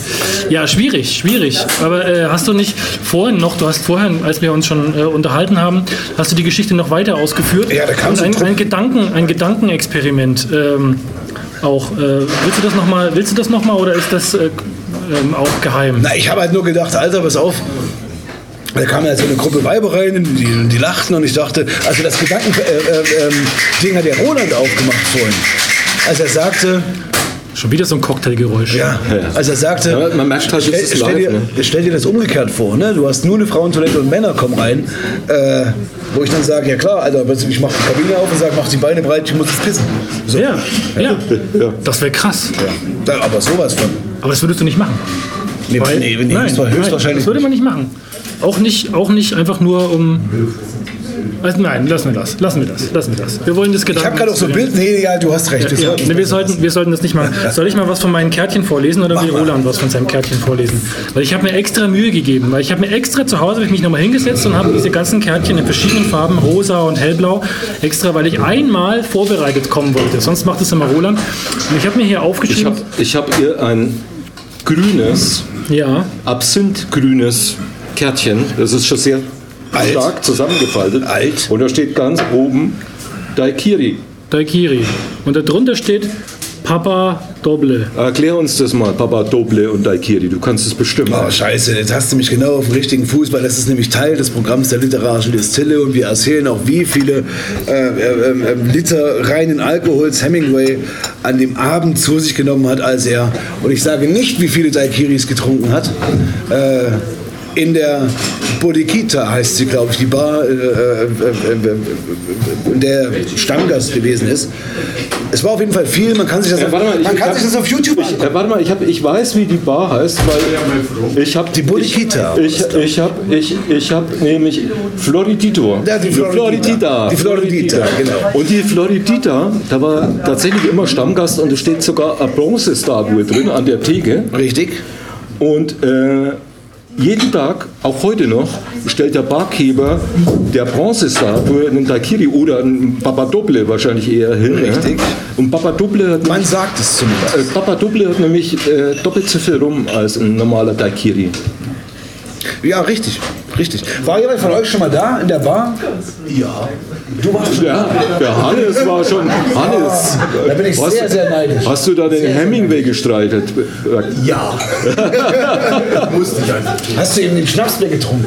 [SPEAKER 3] ja schwierig, schwierig. Aber äh, hast du nicht vorhin noch, du hast vorhin, als wir uns schon äh, unterhalten haben, hast du die Geschichte noch weiter ausgeführt?
[SPEAKER 4] Ja, da kam
[SPEAKER 3] und ein, ein, Gedanken, ein Gedankenexperiment ähm, auch. Äh, willst du das nochmal, willst du das oder ist das äh, ähm, auch geheim?
[SPEAKER 4] Na, ich habe halt nur gedacht, Alter, pass auf. Da kam ja so eine Gruppe Weiber rein, die, die lachten und ich dachte, also das Gedanken-Ding äh, äh, ähm, hat der Roland aufgemacht vorhin. Als er sagte,
[SPEAKER 3] Schon wieder so ein Cocktailgeräusch.
[SPEAKER 4] ja, als er sagte,
[SPEAKER 2] Ja, man merkt halt, es
[SPEAKER 4] stell,
[SPEAKER 2] ist
[SPEAKER 4] stell, dir,
[SPEAKER 2] ne?
[SPEAKER 4] stell dir das umgekehrt vor, ne? Du hast nur eine Frauentoilette und Männer kommen rein, äh, wo ich dann sage, ja klar, Alter, ich mache die Kabine auf und sage, mach die Beine breit, ich muss jetzt pissen. So.
[SPEAKER 3] Ja, ja. Das wäre krass.
[SPEAKER 4] Ja. Aber sowas von.
[SPEAKER 3] Aber das würdest du nicht machen.
[SPEAKER 4] Nee,
[SPEAKER 3] Weil-
[SPEAKER 4] nee, nee,
[SPEAKER 3] nein,
[SPEAKER 4] das war
[SPEAKER 3] nein,
[SPEAKER 4] höchstwahrscheinlich
[SPEAKER 3] das würde man nicht machen. Auch nicht, auch nicht einfach nur um. Also nein, lassen wir das. Lassen wir das. Lassen wir das. Wir wollen das
[SPEAKER 4] Ich
[SPEAKER 3] Gedanken.
[SPEAKER 4] habe gerade auch so ein Bild. Nee, ja, du hast recht. wir
[SPEAKER 3] Ja,
[SPEAKER 4] sollten-
[SPEAKER 3] nee, wir, sollten, wir sollten das nicht machen. Soll ich mal was von meinen Kärtchen vorlesen oder will
[SPEAKER 4] mal.
[SPEAKER 3] Roland was von seinem Kärtchen vorlesen? Weil ich habe mir extra Mühe gegeben, weil ich habe mir extra zu Hause ich mich nochmal hingesetzt und habe diese ganzen Kärtchen in verschiedenen Farben, rosa und hellblau, extra, weil ich einmal vorbereitet kommen wollte. Sonst macht es immer Roland. Und ich habe mir hier
[SPEAKER 2] Ich
[SPEAKER 3] aufgeschrieben.
[SPEAKER 2] habe ich hab ihr ein grünes,
[SPEAKER 3] ja,
[SPEAKER 2] absinthgrünes Kärtchen. Das ist schon sehr
[SPEAKER 4] Alt.
[SPEAKER 2] stark zusammengefaltet.
[SPEAKER 4] Alt.
[SPEAKER 2] Und da steht ganz oben Daikiri.
[SPEAKER 3] Daikiri. Und darunter steht Papa Doble.
[SPEAKER 2] Erklär uns das mal, Papa Doble und Daikiri. Du kannst es bestimmen.
[SPEAKER 4] Oh, scheiße, jetzt hast du mich genau auf dem richtigen Fuß, weil das ist nämlich Teil des Programms der literarischen Distille und wir erzählen auch, wie viele äh, äh, äh, Liter reinen Alkohols Hemingway an dem Abend zu sich genommen hat, als er, und ich sage nicht, wie viele Daiquiris getrunken hat, äh, in der Bodikita heißt sie, glaube ich, die Bar, äh, äh, äh, äh, in der Stammgast gewesen ist. Es war auf jeden Fall viel, man kann sich das,
[SPEAKER 2] Ja, warte mal,
[SPEAKER 4] man kann
[SPEAKER 2] ich
[SPEAKER 4] sich
[SPEAKER 2] hab-
[SPEAKER 4] das auf YouTube
[SPEAKER 2] Ich,
[SPEAKER 4] anschauen.
[SPEAKER 2] äh, warte mal, ich, hab, ich weiß, wie die Bar heißt, weil ich habe
[SPEAKER 4] Die Bodikita.
[SPEAKER 2] Ich, ich habe ich, ich hab nämlich Floridito.
[SPEAKER 4] Ja, die Floridita. Die Floridita, genau.
[SPEAKER 2] Und die Floridita, da war tatsächlich immer Stammgast und es steht sogar eine Bronzestatue drin an der Theke.
[SPEAKER 4] Richtig?
[SPEAKER 2] Und äh, jeden Tag, auch heute noch, stellt der Barkeeper der Bronzestatue einen Daikiri oder einen Papadoble wahrscheinlich eher hin.
[SPEAKER 4] Richtig.
[SPEAKER 2] Ja? Und Papadoble hat
[SPEAKER 4] Man sagt es zumindest.
[SPEAKER 2] äh, Papa Doble hat nämlich äh, doppelt so viel rum als ein normaler Daikiri.
[SPEAKER 4] Ja, richtig. Richtig. War jemand von euch schon mal da in der Bar?
[SPEAKER 1] Ja.
[SPEAKER 4] Du warst schon
[SPEAKER 2] Ja, der Hannes war schon. Hannes!
[SPEAKER 4] Da bin ich sehr, sehr neidisch.
[SPEAKER 2] Hast du da den Hemingway gestreitet?
[SPEAKER 1] Ja. *laughs* Musste ich einfach.
[SPEAKER 4] Hast du eben den Schnaps mehr getrunken?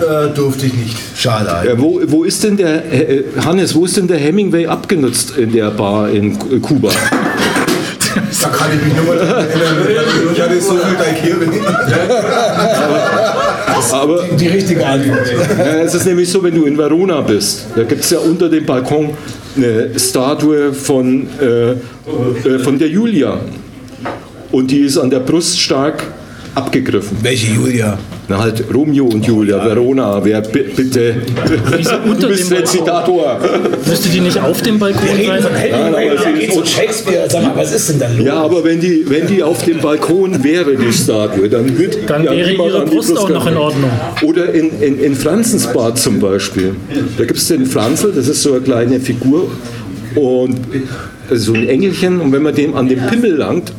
[SPEAKER 1] Äh, durfte ich nicht.
[SPEAKER 4] Schade.
[SPEAKER 2] Äh, wo, wo ist denn der, äh, Hannes, wo ist denn der Hemingway abgenutzt in der Bar in Ku- Kuba?
[SPEAKER 1] Da kann ich mich nur mal erinnern. Ich hatte so viel Daikiri.
[SPEAKER 2] Aber
[SPEAKER 4] Die richtige Antwort.
[SPEAKER 2] äh, es ist nämlich so, wenn du in Verona bist, da gibt es ja unter dem Balkon eine Statue von, äh, äh, von der Julia. Und die ist an der Brust stark abgegriffen.
[SPEAKER 4] Welche Julia?
[SPEAKER 2] Na halt Romeo und Julia, Verona, wer bi- bitte. *laughs* Du bist
[SPEAKER 3] dem
[SPEAKER 2] Rezitator.
[SPEAKER 3] Müsste die nicht auf dem Balkon sein?
[SPEAKER 4] Hemingway, da geht's um Shakespeare. Sag mal, was ist denn da los?
[SPEAKER 2] Ja, aber wenn die, wenn die auf dem Balkon wäre, die Statue, dann wird
[SPEAKER 3] Dann
[SPEAKER 2] ja
[SPEAKER 3] wäre ihre Brust auch noch in. Ordnung.
[SPEAKER 2] Oder in, in, in Franzensbad zum Beispiel. Da gibt es den Franzl, das ist so eine kleine Figur und so ein Engelchen und wenn man dem an den Pimmel langt,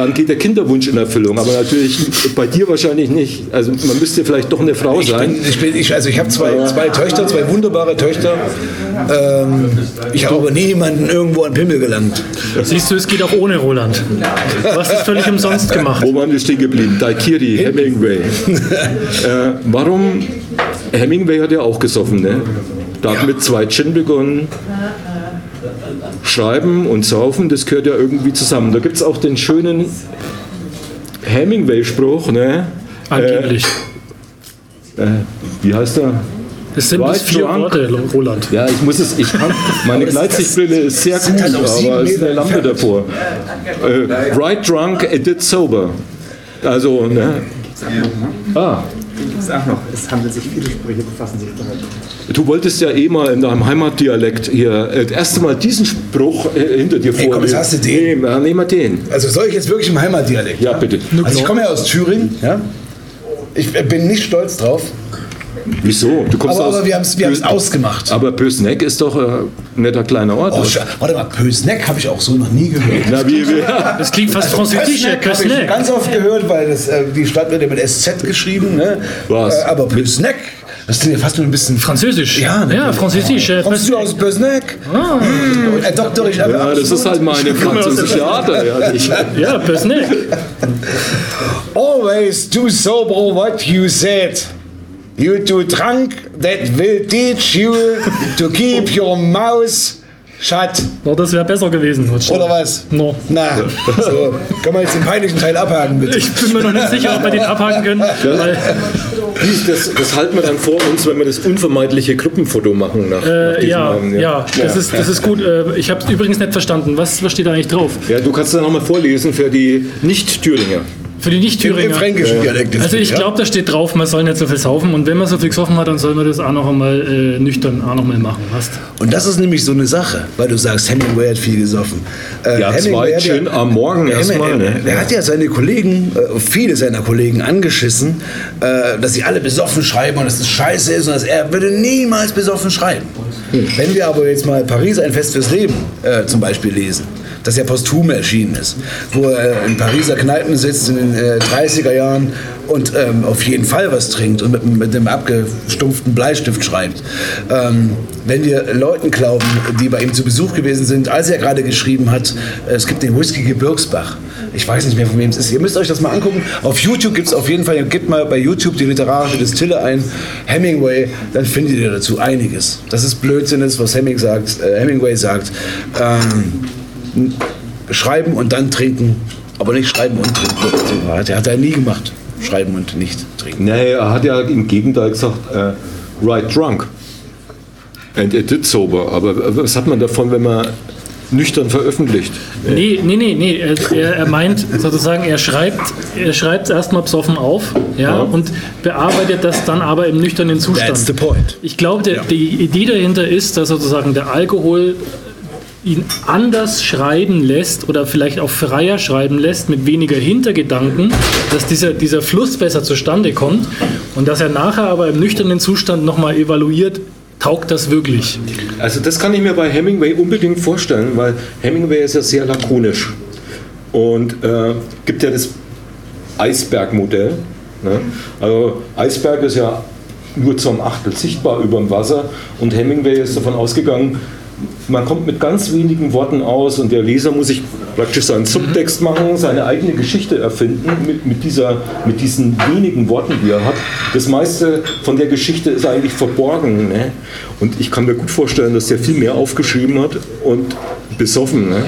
[SPEAKER 2] dann geht der Kinderwunsch in Erfüllung. Aber natürlich bei dir wahrscheinlich nicht. Also man müsste vielleicht doch eine Frau
[SPEAKER 4] Ich
[SPEAKER 2] sein.
[SPEAKER 4] bin, ich bin, ich, also ich habe zwei, zwei Töchter, zwei wunderbare Töchter. Ähm, ich habe aber nie jemanden irgendwo an Pimmel gelangt.
[SPEAKER 3] Siehst du, es geht auch ohne Roland. Du hast es völlig umsonst gemacht.
[SPEAKER 2] Wo waren wir stehen geblieben? Daikiri, Hemingway. *laughs* äh, warum? Hemingway hat ja auch gesoffen, ne? Da hat mit zwei Gin begonnen. Schreiben und Saufen, das gehört ja irgendwie zusammen. Da gibt es auch den schönen Hemingway-Spruch, ne?
[SPEAKER 3] Angeblich.
[SPEAKER 2] Äh, wie heißt er?
[SPEAKER 3] Es sind bis
[SPEAKER 2] Right
[SPEAKER 3] vier
[SPEAKER 2] drunk.
[SPEAKER 3] Worte, Roland.
[SPEAKER 2] Ja, ich muss es, ich kann, meine *laughs* Gleitsichtbrille ist sehr gut,
[SPEAKER 4] halt
[SPEAKER 2] aber es ist eine Lampe davor. Äh, right drunk, a bit sober. Also, ne? Ah,
[SPEAKER 8] Ich sag noch, es handelt sich, viele Sprüche befassen sich damit.
[SPEAKER 2] du wolltest ja eh mal in deinem Heimatdialekt hier äh, das erste Mal diesen Spruch äh, hinter dir
[SPEAKER 4] Ey, komm, jetzt
[SPEAKER 2] vorlesen.
[SPEAKER 4] hast du den.
[SPEAKER 2] Nee, nehmen wir den.
[SPEAKER 4] Also soll ich jetzt wirklich im Heimatdialekt?
[SPEAKER 2] Ja, bitte.
[SPEAKER 4] Also ich komme ja aus Thüringen, ja. Ich bin nicht stolz drauf,
[SPEAKER 2] Wieso? Du kommst
[SPEAKER 4] aber,
[SPEAKER 2] aus
[SPEAKER 4] aber wir haben es wir haben's ausgemacht.
[SPEAKER 2] Aber Bösneck ist doch äh, ein netter kleiner Ort.
[SPEAKER 4] Oh, warte mal, Pösneck habe ich auch so noch nie gehört.
[SPEAKER 2] Na, wie, wie,
[SPEAKER 3] Das klingt fast französisch,
[SPEAKER 4] Pösneck habe ich
[SPEAKER 3] Kösneck.
[SPEAKER 4] ganz oft gehört, weil das, äh, die Stadt wird ja mit SZ geschrieben. Ne?
[SPEAKER 2] Was?
[SPEAKER 4] Äh, aber Pösneck, das klingt ja fast nur ein bisschen...
[SPEAKER 3] Französisch.
[SPEAKER 4] Ja, ne?
[SPEAKER 3] ja französisch. äh,
[SPEAKER 4] Kommst du aus Pösneck? Ah. Äh, Doktor, ich habe
[SPEAKER 2] ja, das ist halt meine französische Art. Ja, ich, *laughs*
[SPEAKER 3] Ja, Pösneck.
[SPEAKER 4] Always do sober what you said. You do drunk, that will teach you to keep your mouth shut.
[SPEAKER 3] Oh, das wäre besser gewesen.
[SPEAKER 4] Oder was?
[SPEAKER 3] No.
[SPEAKER 4] Na, so, können wir jetzt den peinlichen Teil abhaken, bitte?
[SPEAKER 3] Ich bin mir noch nicht sicher, ob wir den abhaken können. Weil,
[SPEAKER 2] das, das halten wir dann vor uns, wenn wir das unvermeidliche Gruppenfoto machen. Nach, nach
[SPEAKER 3] äh,
[SPEAKER 2] diesem
[SPEAKER 3] ja,
[SPEAKER 2] Abend,
[SPEAKER 3] ja, das, Ist, das ist gut. Äh, Ich habe es übrigens nicht verstanden. Was, was steht da eigentlich drauf?
[SPEAKER 2] Ja, du kannst dann nochmal vorlesen für die Nicht-Thüringer.
[SPEAKER 3] Für die
[SPEAKER 4] Im, im
[SPEAKER 3] Nicht-Thüringer.
[SPEAKER 4] fränkischen Dialekt.
[SPEAKER 3] Also
[SPEAKER 4] es,
[SPEAKER 3] ich
[SPEAKER 4] ja?
[SPEAKER 3] glaube, da steht drauf, man soll nicht so viel saufen. Und wenn man so viel gesoffen hat, dann soll man das auch noch einmal äh, nüchtern auch noch mal machen. Hast?
[SPEAKER 4] Und das ist nämlich so eine Sache, weil du sagst, Hemingway hat viel gesoffen. Äh,
[SPEAKER 2] Ja,
[SPEAKER 4] Hemingway
[SPEAKER 2] zwei schön am Morgen erstmal. Ne?
[SPEAKER 4] Er hat ja seine Kollegen, äh, viele seiner Kollegen angeschissen, äh, dass sie alle besoffen schreiben und dass das scheiße ist und dass er würde niemals besoffen schreiben.
[SPEAKER 2] Hm.
[SPEAKER 4] Wenn wir aber jetzt mal Paris ein Fest fürs Leben äh, zum Beispiel lesen, das ja posthum erschienen ist, wo er in Pariser Kneipen sitzt in den äh, 30er Jahren und ähm, auf jeden Fall was trinkt und mit, mit dem abgestumpften Bleistift schreibt. Ähm, wenn wir Leuten glauben, die bei ihm zu Besuch gewesen sind, als er gerade geschrieben hat, äh, es gibt den Whisky Gebirgsbach. Ich weiß nicht mehr, von wem es ist. Ihr müsst euch das mal angucken. Auf YouTube gibt es auf jeden Fall, gebt mal bei YouTube die literarische Distille ein, Hemingway, dann findet ihr dazu einiges. Das ist Blödsinn, was Heming sagt, äh, Hemingway sagt. Ähm, schreiben und dann trinken, aber nicht schreiben und trinken. Hat er hat er nie gemacht. Schreiben und nicht trinken.
[SPEAKER 2] Nee, er hat ja im Gegenteil gesagt, äh, right drunk. And it did sober. Aber was hat man davon, wenn man nüchtern veröffentlicht?
[SPEAKER 3] Nee, nee, nee, nee. Er, er- er meint sozusagen, er schreibt er schreibt es erstmal besoffen auf ja,
[SPEAKER 2] Ja.
[SPEAKER 3] und bearbeitet das dann aber im nüchternen Zustand.
[SPEAKER 4] That's the point.
[SPEAKER 3] Ich glaube, der, die Idee dahinter ist, dass sozusagen der Alkohol ihn anders schreiben lässt oder vielleicht auch freier schreiben lässt mit weniger Hintergedanken, dass dieser, dieser Fluss besser zustande kommt und dass er nachher aber im nüchternen Zustand nochmal evaluiert, taugt das wirklich.
[SPEAKER 2] Also das kann ich mir bei Hemingway unbedingt vorstellen, weil Hemingway ist ja sehr lakonisch und äh, gibt ja das Eisbergmodell. Ne? Also Eisberg ist ja nur zum Achtel sichtbar über dem Wasser und Hemingway ist davon ausgegangen, man kommt mit ganz wenigen Worten aus und der Leser muss sich praktisch seinen Subtext machen, seine eigene Geschichte erfinden mit, mit, dieser, mit diesen wenigen Worten, die er hat. Das meiste von der Geschichte ist eigentlich verborgen. Ne? Und ich kann mir gut vorstellen, dass der viel mehr aufgeschrieben hat und besoffen. Ne?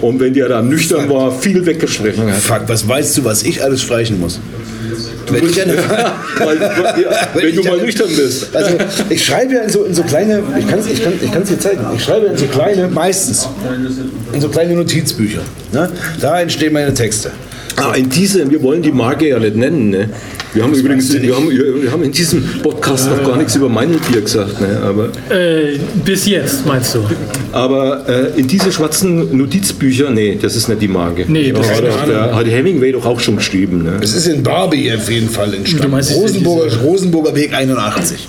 [SPEAKER 2] Und wenn der da nüchtern war, viel weggesprochen hat.
[SPEAKER 4] Fuck, was weißt du, was ich alles streichen muss? Wenn ich *laughs*
[SPEAKER 2] Weil, ja, *laughs* wenn du mal nüchtern bist.
[SPEAKER 4] Also ich schreibe ja in so, in so kleine, ich kann es ich kann, ich kann's dir zeigen, ich schreibe in so kleine, meistens, in so kleine Notizbücher. Ne? Da entstehen meine Texte.
[SPEAKER 2] Ah, in diese, wir wollen die Marke ja nicht nennen. Ne? Wir haben übrigens, wir haben, wir haben in diesem Podcast noch gar nichts über Meinelbier gesagt. Ne? Aber,
[SPEAKER 3] Äh, bis jetzt, meinst du?
[SPEAKER 2] aber äh, in diese schwarzen Notizbücher, nee, das ist nicht die Marke.
[SPEAKER 3] Nee,
[SPEAKER 2] das
[SPEAKER 3] das
[SPEAKER 2] hat, der, hat Hemingway doch auch schon geschrieben. Ne?
[SPEAKER 4] Es ist in Barbie auf jeden Fall
[SPEAKER 3] Du
[SPEAKER 4] entstanden. Rosenburger, Rosenburger Weg 81.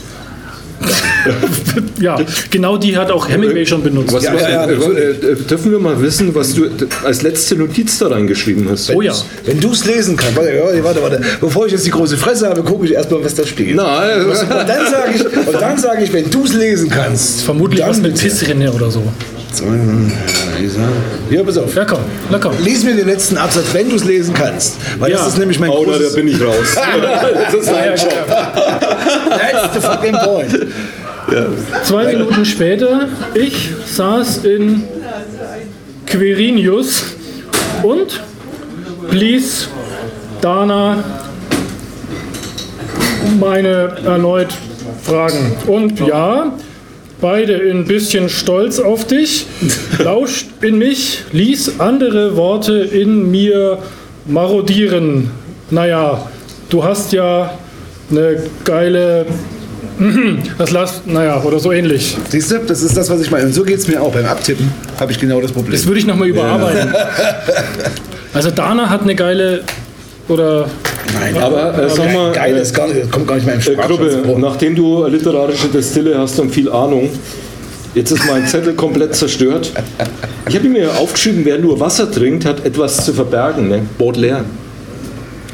[SPEAKER 4] *laughs*
[SPEAKER 3] Ja, genau die hat auch Hemingway schon benutzt.
[SPEAKER 2] Was,
[SPEAKER 4] Ja,
[SPEAKER 2] was,
[SPEAKER 4] ja, ja,
[SPEAKER 2] äh, äh, dürfen wir mal wissen, was du als letzte Notiz da reingeschrieben hast?
[SPEAKER 3] Oh ja.
[SPEAKER 4] Wenn du es lesen kannst, warte, warte, warte, warte. Bevor ich jetzt die große Fresse habe, gucke ich erstmal, was da steht.
[SPEAKER 2] Äh,
[SPEAKER 4] Und dann sage ich, *laughs* und dann sage ich, wenn du es lesen kannst,
[SPEAKER 3] Vermutlich was mit. Pissrinne oder so.
[SPEAKER 4] Ja, pass auf.
[SPEAKER 3] Ja, komm, na komm.
[SPEAKER 4] Lies mir den letzten Absatz, wenn du es lesen kannst. Weil
[SPEAKER 3] Ja.
[SPEAKER 4] das ist nämlich mein
[SPEAKER 2] oh, da bin ich raus. *laughs* das ist
[SPEAKER 3] Ja, ja,
[SPEAKER 2] ein
[SPEAKER 4] That's the fucking point.
[SPEAKER 3] Zwei Minuten später, ich saß in Quirinius und blies Dana meine erneut Fragen. Und ja, beide ein bisschen stolz auf dich, lauscht in mich, ließ andere Worte in mir marodieren. Naja, du hast ja eine geile. Das lasst, naja, oder so ähnlich.
[SPEAKER 4] Siehst du, das ist das, was ich meine. Und so geht es mir auch. Beim Abtippen habe ich genau das Problem.
[SPEAKER 3] Das würde ich nochmal überarbeiten. *laughs* Also Dana hat eine geile oder
[SPEAKER 4] Nein,
[SPEAKER 2] Aber äh, sag mal,
[SPEAKER 4] geil
[SPEAKER 2] äh,
[SPEAKER 4] ist gar nicht, das kommt gar nicht mehr im
[SPEAKER 2] Äh, Gruppe,
[SPEAKER 4] Sprachschatz.
[SPEAKER 2] nachdem du eine literarische Destille hast und viel Ahnung, jetzt ist mein Zettel komplett zerstört. Ich habe mir aufgeschrieben, wer nur Wasser trinkt, hat etwas zu verbergen. Ne? Baudelaire.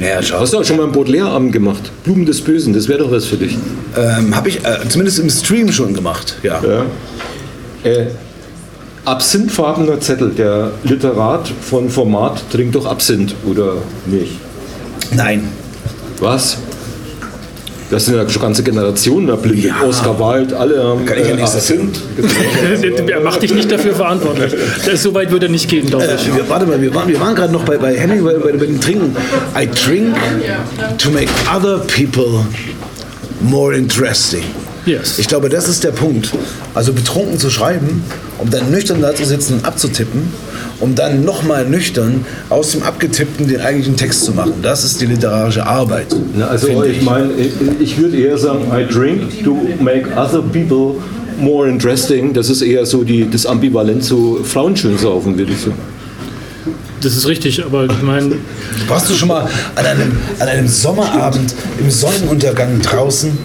[SPEAKER 4] Ja, schau.
[SPEAKER 2] Hast du auch schon mal einen Baudelaire-Abend gemacht? Blumen des Bösen, das wäre doch was für dich.
[SPEAKER 4] Ähm, habe ich äh, zumindest im Stream schon gemacht. Ja.
[SPEAKER 2] Ja. Äh, absinthfarbener Zettel. Der Literat von Format trinkt doch Absinth, oder nicht?
[SPEAKER 4] Nein.
[SPEAKER 2] Was? Das sind ja schon ganze Generationen da blind.
[SPEAKER 4] Ja.
[SPEAKER 2] Oscar Wilde, alle haben
[SPEAKER 4] Kann ich ja
[SPEAKER 2] äh,
[SPEAKER 4] nichts *laughs*
[SPEAKER 3] er macht dich nicht dafür verantwortlich. Das, so weit würde er nicht gehen, glaube ich.
[SPEAKER 4] Wir, warte mal, wir waren, wir waren gerade noch bei, bei Henning bei, bei, bei dem Trinken. I drink to make other people more interesting.
[SPEAKER 3] Yes.
[SPEAKER 4] Ich glaube, das ist der Punkt. Also betrunken zu schreiben, um dann nüchtern da zu sitzen und abzutippen, um dann nochmal nüchtern aus dem Abgetippten den eigentlichen Text zu machen. Das ist die literarische Arbeit.
[SPEAKER 2] Na, also
[SPEAKER 4] finde
[SPEAKER 2] ich meine, ich, ich würde eher sagen, I drink to make other people more interesting. Das ist eher so die, das Ambivalent zu Frauen schön saufen, würde ich sagen.
[SPEAKER 3] Das ist richtig, aber ich meine,
[SPEAKER 4] Warst du schon mal an einem, an einem Sommerabend im Sonnenuntergang draußen?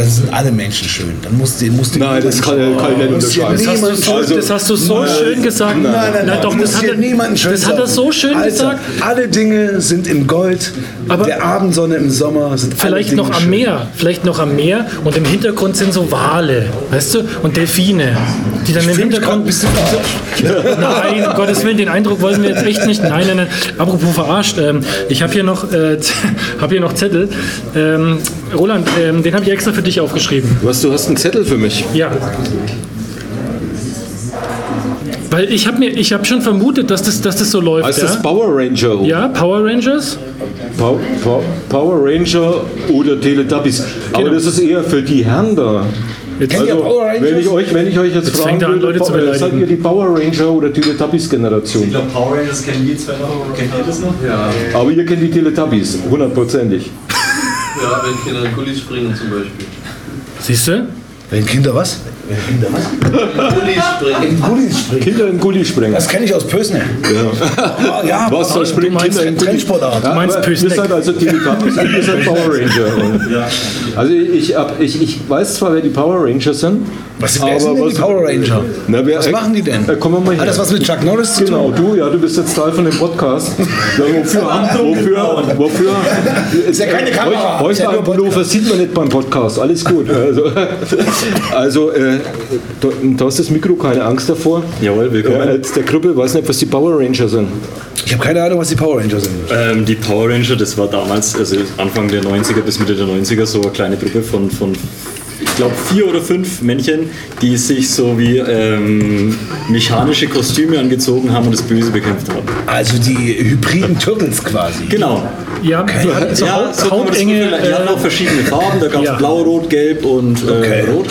[SPEAKER 4] Dann sind alle Menschen schön. Dann musst du, musst du
[SPEAKER 2] Nein, das kann, kann ich nicht unterschreiben.
[SPEAKER 3] das hast du,
[SPEAKER 4] niemand
[SPEAKER 3] so, das hast du so schön gesagt.
[SPEAKER 4] Nein, nein, nein,
[SPEAKER 3] doch,
[SPEAKER 4] du
[SPEAKER 3] das hat, er,
[SPEAKER 4] niemanden schön
[SPEAKER 3] das hat er so schön
[SPEAKER 4] Alter,
[SPEAKER 3] gesagt.
[SPEAKER 4] Alle Dinge sind in Gold.
[SPEAKER 3] Aber-
[SPEAKER 4] der Abendsonne im Sommer sind
[SPEAKER 3] Vielleicht
[SPEAKER 4] alle Dinge
[SPEAKER 3] noch am
[SPEAKER 4] schön.
[SPEAKER 3] Meer, vielleicht noch am Meer und im Hintergrund sind so Wale, weißt du, und Delfine, die dann im
[SPEAKER 4] grad ein
[SPEAKER 3] Hintergrund.
[SPEAKER 4] bisschen verarscht.
[SPEAKER 3] Nein, um Gottes Willen, den Eindruck wollen wir jetzt echt nicht. Nein, nein, nein. Apropos verarscht, ähm, ich habe hier noch, äh, *laughs* hab hier noch Zettel. Ähm, Roland, ähm, den habe ich extra für dich aufgeschrieben.
[SPEAKER 2] Was, du hast einen Zettel für mich?
[SPEAKER 3] Ja. Weil ich habe mir, ich habe schon vermutet, dass das, dass das so läuft.
[SPEAKER 2] Heißt
[SPEAKER 3] ja?
[SPEAKER 2] das Power Ranger?
[SPEAKER 3] ja, Power Rangers.
[SPEAKER 2] Pow- Pow- Power Ranger oder Teletubbies. Aber
[SPEAKER 3] Genau.
[SPEAKER 2] das ist eher für die Herren da.
[SPEAKER 3] Jetzt,
[SPEAKER 4] Kennt ihr Power Rangers?
[SPEAKER 2] Wenn ich euch, wenn ich euch jetzt,
[SPEAKER 3] Jetzt an,
[SPEAKER 2] würde,
[SPEAKER 3] Leute zu
[SPEAKER 2] Power-
[SPEAKER 3] beleidigen.
[SPEAKER 2] seid ihr die Power Ranger oder Teletubbies-Generation?
[SPEAKER 9] Ich glaube, Power Rangers kennen wir zwei noch. Kennt ihr das noch? Ja.
[SPEAKER 2] Aber ihr kennt die Teletubbies, hundertprozentig.
[SPEAKER 10] Ja, wenn Kinder in Gullis springen zum Beispiel.
[SPEAKER 3] siehst du?
[SPEAKER 4] Wenn Kinder was?
[SPEAKER 10] Gullis springen.
[SPEAKER 4] In Gullis springen.
[SPEAKER 2] Kinder in Gulli springen.
[SPEAKER 4] Das kenne ich aus Pösne. Ja, ja
[SPEAKER 2] Was, da springen
[SPEAKER 3] meinst
[SPEAKER 2] Kinder in Gulli?
[SPEAKER 4] Trendsportart.
[SPEAKER 3] Du meinst Pösneck.
[SPEAKER 2] Ihr seid also und ihr seid Power Ranger. Und Also ich, hab, ich, ich weiß zwar, wer die Power Ranger sind.
[SPEAKER 4] Was sind denn die Power Ranger?
[SPEAKER 2] Na, wer,
[SPEAKER 4] Was machen die denn?
[SPEAKER 2] Äh, kommen wir mal her.
[SPEAKER 4] Hat das was mit Chuck Norris zu tun?
[SPEAKER 2] Genau, du, ja, du bist jetzt Teil von dem Podcast. *laughs* Ja, wofür? wofür? Wofür? Ist
[SPEAKER 4] ja keine Kamera.
[SPEAKER 2] Heute
[SPEAKER 4] Ist ja nur
[SPEAKER 2] Hannover sieht man nicht beim Podcast. Alles gut. *laughs* Also, also äh, du, du hast das Mikro, keine Angst davor.
[SPEAKER 9] Jawohl, willkommen.
[SPEAKER 2] Äh, jetzt der Gruppe weiß nicht, was die Power Ranger sind.
[SPEAKER 4] Ich habe keine Ahnung, was die Power Ranger sind.
[SPEAKER 9] Ähm, die Power Ranger, das war damals, also Anfang der 90er bis Mitte der 90er, so eine kleine Gruppe von, von glaube, vier oder fünf Männchen, die sich so wie ähm, mechanische Kostüme angezogen haben und das Böse bekämpft haben.
[SPEAKER 4] Also die hybriden Turtles quasi.
[SPEAKER 9] Genau.
[SPEAKER 3] Ja, hattest so Haut,
[SPEAKER 9] so kann man das
[SPEAKER 3] hautenge.
[SPEAKER 9] Die hatten auch verschiedene Farben, da gab es
[SPEAKER 3] ja.
[SPEAKER 9] blau, rot, gelb und äh,
[SPEAKER 4] Okay.
[SPEAKER 9] rot.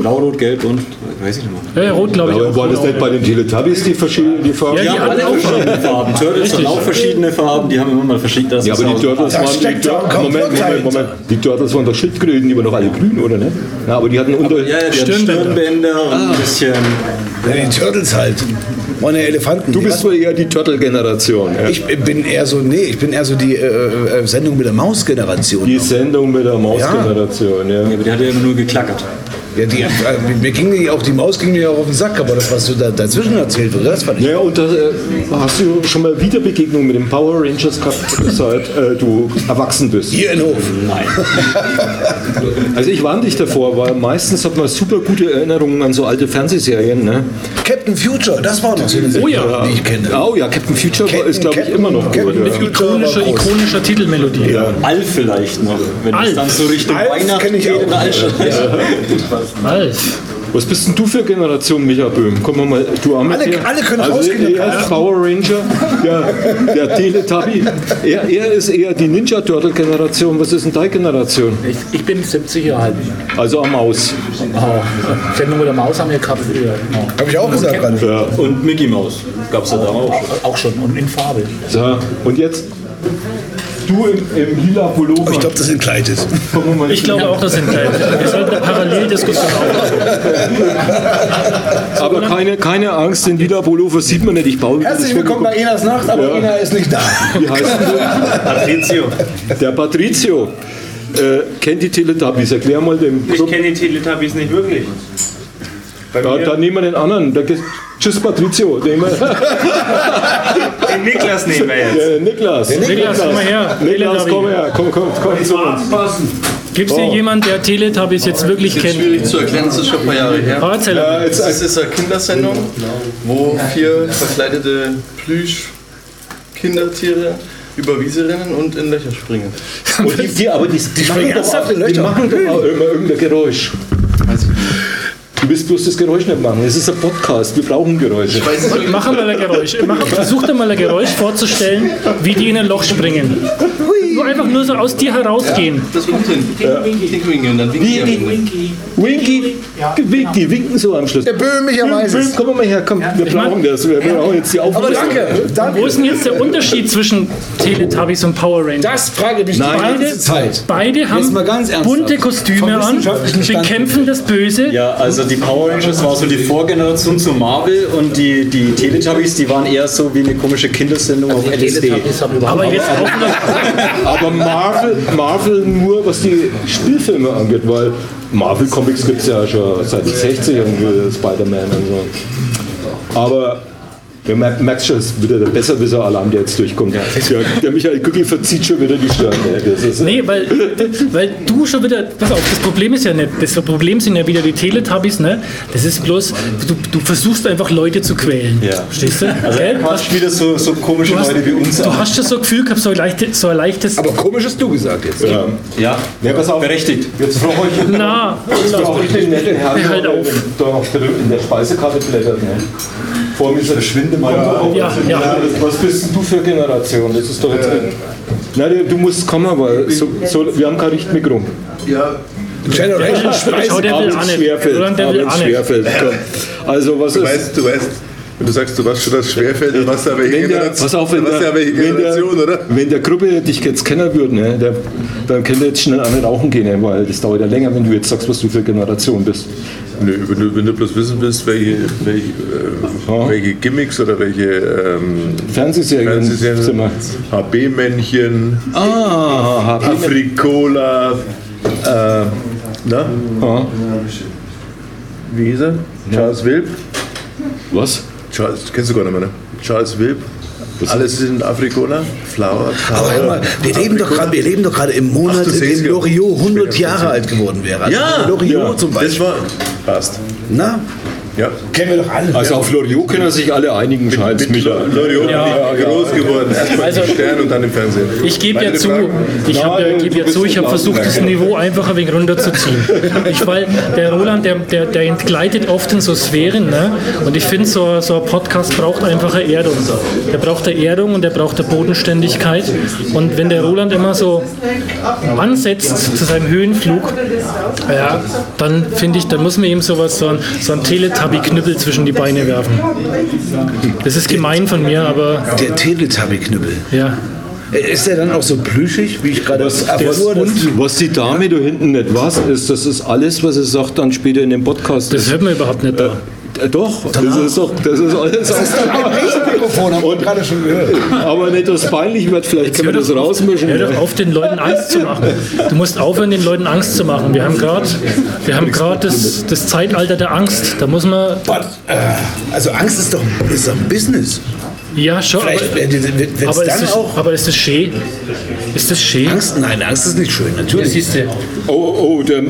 [SPEAKER 9] Blau, rot, gelb und weiß ich nicht mehr.
[SPEAKER 3] ja, rot, glaube ich.
[SPEAKER 2] Aber
[SPEAKER 3] auch.
[SPEAKER 2] war das nicht bei den Teletubbies die verschiedenen die Farben?
[SPEAKER 3] Ja,
[SPEAKER 9] Die
[SPEAKER 3] die
[SPEAKER 9] haben
[SPEAKER 3] hatten
[SPEAKER 9] alle
[SPEAKER 3] auch
[SPEAKER 9] verschiedene Farben. Turtles
[SPEAKER 3] Richtig.
[SPEAKER 9] haben auch verschiedene Farben, die haben immer mal verschickt. Das
[SPEAKER 2] Ja, aber die Turtles waren die
[SPEAKER 4] ein
[SPEAKER 2] Moment, Moment, Moment. Die Turtles waren doch Schildkröten, die waren doch alle grün, oder nicht? Ja, aber die hatten unter.
[SPEAKER 9] Ja, ja,
[SPEAKER 3] Stirnbänder.
[SPEAKER 9] Und ein bisschen.
[SPEAKER 4] Ja, die Turtles halt. Meine Elefanten.
[SPEAKER 2] Du bist wohl eher die Turtle-Generation. Ja.
[SPEAKER 4] ich bin eher so, nee, ich bin eher so die äh, äh, Sendung mit der Maus-Generation.
[SPEAKER 2] Die Sendung mit der Maus-Generation, ja.
[SPEAKER 9] Ja, aber die hat ja immer nur geklackert.
[SPEAKER 4] Ja, die, äh, mir ging die, auch die Maus ging mir auch auf den Sack, aber das, was du da dazwischen erzählt hast, das fand ich.
[SPEAKER 2] Ja, und da, äh, hast du schon mal Wiederbegegnung mit den Power Rangers gehabt, seit äh, du erwachsen bist?
[SPEAKER 4] Hier in Hof.
[SPEAKER 9] Nein.
[SPEAKER 2] Also ich warne dich davor, weil meistens hat man super gute Erinnerungen an so alte Fernsehserien. Ne?
[SPEAKER 4] Captain Future, das war noch so eine Serie,
[SPEAKER 3] ja.
[SPEAKER 4] die ich kenne.
[SPEAKER 2] Oh ja, Captain Future
[SPEAKER 4] Captain-
[SPEAKER 2] ist, glaube ich, immer noch gut.
[SPEAKER 4] Captain
[SPEAKER 2] Ja.
[SPEAKER 4] Future.
[SPEAKER 3] ikonischer, ikonischer Titelmelodie.
[SPEAKER 9] Alf vielleicht noch. Wenn
[SPEAKER 3] Alf.
[SPEAKER 9] es dann so Richtung
[SPEAKER 4] Alf
[SPEAKER 9] Weihnachten
[SPEAKER 4] ich
[SPEAKER 9] geht
[SPEAKER 4] auch.
[SPEAKER 9] in der
[SPEAKER 3] Alf.
[SPEAKER 2] Was bist denn du für Generation, Micha Böhm? Wir mal, du mit
[SPEAKER 4] Alle-
[SPEAKER 2] her?
[SPEAKER 4] alle können
[SPEAKER 2] also
[SPEAKER 4] rausgehen.
[SPEAKER 2] Er ist Power Ranger, der, der Teletubby. Er, er ist eher die Ninja Turtle Generation. Was ist denn deine Generation?
[SPEAKER 11] Ich, ich bin 70 Jahre alt.
[SPEAKER 2] Also eine Maus.
[SPEAKER 11] Oh, Sendung mit der Maus haben wir gehabt früher. Oh.
[SPEAKER 4] Habe ich auch gesagt gerade.
[SPEAKER 2] Ja.
[SPEAKER 9] Und Mickey Mouse gab es ja da auch schon.
[SPEAKER 11] Auch schon und in Farbe.
[SPEAKER 2] So, und jetzt du im, im lila Pullover.
[SPEAKER 4] Ich glaube, das sind
[SPEAKER 2] mal
[SPEAKER 3] Ich glaube auch, das sind gleich. Wir sollten eine Paralleldiskussion aufmachen.
[SPEAKER 2] Aber keine, keine Angst, den lila Pullover sieht man nicht. Ich baue
[SPEAKER 4] Herzlich willkommen bei Enas Nacht, aber
[SPEAKER 2] Ja.
[SPEAKER 4] Ena ist nicht da.
[SPEAKER 2] Wie heißt denn
[SPEAKER 9] Patrizio.
[SPEAKER 2] der? Patrizio. Äh, kennt die Teletubbies. Erklär mal dem
[SPEAKER 12] Ich kenne die Teletubbies nicht wirklich. Bei
[SPEAKER 2] Ja,
[SPEAKER 12] mir,
[SPEAKER 2] dann nehmen wir den anderen. Der, geht- tschüss Patrizio. Nehmen wir, *laughs*
[SPEAKER 12] den Niklas nehmen wir jetzt.
[SPEAKER 2] der Niklas.
[SPEAKER 3] Niklas, komm mal her.
[SPEAKER 2] Niklas, komm her. Komm, komm, komm zu uns.
[SPEAKER 3] Gibt es hier jemanden, der Teletubbies jetzt wirklich
[SPEAKER 10] Das ist
[SPEAKER 3] kennt?
[SPEAKER 10] schwierig zu erklären, das ist schon ein paar Jahre her.
[SPEAKER 3] Ah, erzähl
[SPEAKER 2] Ja, jetzt,
[SPEAKER 10] Es ist eine Kindersendung, wo vier verkleidete Plüsch-Kindertiere über Wiese rennen und in Löcher springen.
[SPEAKER 2] und die, die, aber die, die, machen doch,
[SPEAKER 4] ernsthaft in
[SPEAKER 2] auch- die
[SPEAKER 4] Löcher?
[SPEAKER 2] machen doch auch immer irgendein Geräusch. Du willst bloß das Geräusch nicht machen. Es ist ein Podcast. Wir brauchen Geräusche.
[SPEAKER 3] Mach mal ein Geräusch. Mach, versuch dir mal ein Geräusch vorzustellen, wie die in ein Loch springen. Nur einfach nur so aus dir herausgehen.
[SPEAKER 10] Das kommt hin. Winky, winky, und dann winken die am Ende.
[SPEAKER 2] Winky, Winky, die winken so am Schluss.
[SPEAKER 4] Der Böhm, ich
[SPEAKER 2] Böhm,
[SPEAKER 4] es.
[SPEAKER 2] komm mal her, komm. Wir brauchen das. Wir brauchen jetzt die
[SPEAKER 4] Aber
[SPEAKER 2] Auflösung.
[SPEAKER 4] danke, danke.
[SPEAKER 3] Wo ist denn jetzt der Unterschied zwischen Teletubbies und Power Rangers?
[SPEAKER 4] Das frage ich mich die
[SPEAKER 3] Beide,
[SPEAKER 4] ganze Zeit.
[SPEAKER 3] beide haben bunte Kostüme an, bekämpfen das Böse.
[SPEAKER 9] Ja, also die Power Rangers war so die Vorgeneration zu Marvel und die, die Teletubbies, die waren eher so wie eine komische Kindersendung auf LSD.
[SPEAKER 3] Aber jetzt auch *laughs*
[SPEAKER 2] Aber Marvel, Marvel nur, was die Spielfilme angeht, weil Marvel-Comics gibt es ja schon seit den 60ern, wie Spider-Man und so. Aber du mer- merkst schon, es ist wieder der Besserwisser-Alarm, der jetzt durchkommt. Der, der Michael Gückel verzieht schon wieder die Stirn. ey.
[SPEAKER 3] Nee, weil, weil du schon wieder. Pass auf, das Problem ist ja nicht. Das Problem sind ja wieder die Teletubbies, ne? Das ist bloß, du, du versuchst einfach Leute zu quälen.
[SPEAKER 9] Ja.
[SPEAKER 3] Verstehst du?
[SPEAKER 9] Also
[SPEAKER 3] Gell?
[SPEAKER 9] er quatscht wieder so, so komische
[SPEAKER 3] Du hast,
[SPEAKER 9] Leute wie uns
[SPEAKER 3] du
[SPEAKER 9] an.
[SPEAKER 3] hast schon so ein Gefühl gehabt, so ein, leichte, so ein leichtes.
[SPEAKER 4] Aber komisch hast du gesagt jetzt.
[SPEAKER 2] ja.
[SPEAKER 9] Ja,
[SPEAKER 2] Ja, pass auf.
[SPEAKER 9] berechtigt.
[SPEAKER 2] Jetzt brauche ich, *laughs*
[SPEAKER 3] Na,
[SPEAKER 2] jetzt brauche ich den netten Herrn,
[SPEAKER 3] halt
[SPEAKER 2] der
[SPEAKER 3] auf.
[SPEAKER 2] da noch drüben in der Speisekarte blättert. Ne? Vor mir ist er schwinde mal.
[SPEAKER 3] Ja, ja.
[SPEAKER 2] Was bist denn du für Generation? Das ist doch jetzt. Nein, du musst kommen, aber so, so, wir haben kein Richtmikro.
[SPEAKER 10] Ja,
[SPEAKER 4] Generation
[SPEAKER 3] nicht.
[SPEAKER 2] schwerfällt. Komm. Also was
[SPEAKER 1] Du
[SPEAKER 2] ist.
[SPEAKER 1] weißt, du weißt, wenn du sagst, du weißt schon, dann weißt du ja welche
[SPEAKER 2] Wenn der,
[SPEAKER 1] Generation.
[SPEAKER 2] pass auf, wenn der,
[SPEAKER 1] ja welche
[SPEAKER 2] wenn,
[SPEAKER 1] Generation,
[SPEAKER 2] der,
[SPEAKER 1] oder?
[SPEAKER 2] wenn der Gruppe dich jetzt kennen würde, ne, der, dann könnte jetzt schnell an den Rauchen gehen, weil das dauert ja länger, wenn du jetzt sagst, was du für Generation bist.
[SPEAKER 1] Nö, wenn du, wenn du bloß wissen willst, welche, welche, äh,
[SPEAKER 2] Ja.
[SPEAKER 1] welche Gimmicks oder welche ähm,
[SPEAKER 2] Fernsehserien
[SPEAKER 1] Fernsehserien. HB-Männchen,
[SPEAKER 2] Ah,
[SPEAKER 1] Afrikola, äh, na,
[SPEAKER 2] ah,
[SPEAKER 1] wie hieß er? Charles Wilp.
[SPEAKER 2] Was?
[SPEAKER 1] Charles, kennst du gar nicht mehr, ne? Charles Wilp. Alles in Afrikola, Flower,
[SPEAKER 4] Aber hör mal, wir leben doch gerade, wir leben doch gerade im Monat,
[SPEAKER 1] Ach,
[SPEAKER 4] in dem. Loriot 100 Jahre alt geworden wäre. Also
[SPEAKER 1] Ja,
[SPEAKER 4] Loriot
[SPEAKER 1] ja,
[SPEAKER 4] zum
[SPEAKER 1] das
[SPEAKER 4] Beispiel.
[SPEAKER 1] war, passt.
[SPEAKER 4] Na,
[SPEAKER 1] Ja.
[SPEAKER 4] kennen wir doch alle.
[SPEAKER 2] Also auf Loriot können sich alle einigen, scheint es
[SPEAKER 1] Mit Loriot
[SPEAKER 3] Ja.
[SPEAKER 1] groß geworden. Erstmal
[SPEAKER 3] Also-
[SPEAKER 1] im Stern und dann im Fernsehen.
[SPEAKER 3] Ich gebe ja zu,
[SPEAKER 1] Fragen?
[SPEAKER 3] ich habe ja, ja zu, ich habe versucht, das. Niveau einfach ein wenig runterzuziehen. Ich, weil der Roland, der, der, der entgleitet oft in so Sphären, ne? Und ich finde, so, so ein Podcast braucht einfach eine Erdung. Der braucht eine Erdung und der braucht eine Bodenständigkeit. Und wenn der Roland immer so ansetzt zu seinem Höhenflug, ja, dann finde ich, dann muss man ihm sowas, so ein, so ein Teletubby-Knüppel zwischen die Beine werfen. Das ist gemein von mir, aber
[SPEAKER 4] Der Teletubby-Knüppel.
[SPEAKER 3] ja.
[SPEAKER 4] Ist der dann auch so plüschig, wie ich gerade
[SPEAKER 2] Was, das- was die Dame da hinten nicht weiß, ist, das ist alles, was sie sagt, dann später in dem Podcast.
[SPEAKER 3] Das hört man überhaupt nicht da.
[SPEAKER 2] Äh, Doch, das ist doch, das ist alles.
[SPEAKER 4] Mikrofon haben wir gerade schon gehört.
[SPEAKER 2] Aber nicht, dass es peinlich wird, vielleicht können wir das rausmischen.
[SPEAKER 3] Hör doch auf, den Leuten Angst zu machen. Du musst aufhören, den Leuten Angst zu machen. Wir haben gerade wir haben grad das, das Zeitalter der Angst. Da muss man.
[SPEAKER 4] But, äh, also Angst ist doch, ist doch ein Business.
[SPEAKER 3] Ja, schon. Aber,
[SPEAKER 4] Vielleicht
[SPEAKER 3] aber, ist
[SPEAKER 4] dann
[SPEAKER 3] das,
[SPEAKER 4] auch
[SPEAKER 3] aber ist das schön? Ist das schön?
[SPEAKER 4] Angst, nein, Angst ist nicht schön,
[SPEAKER 3] Ja,
[SPEAKER 4] natürlich.
[SPEAKER 3] siehst du.
[SPEAKER 2] Oh, oh, der,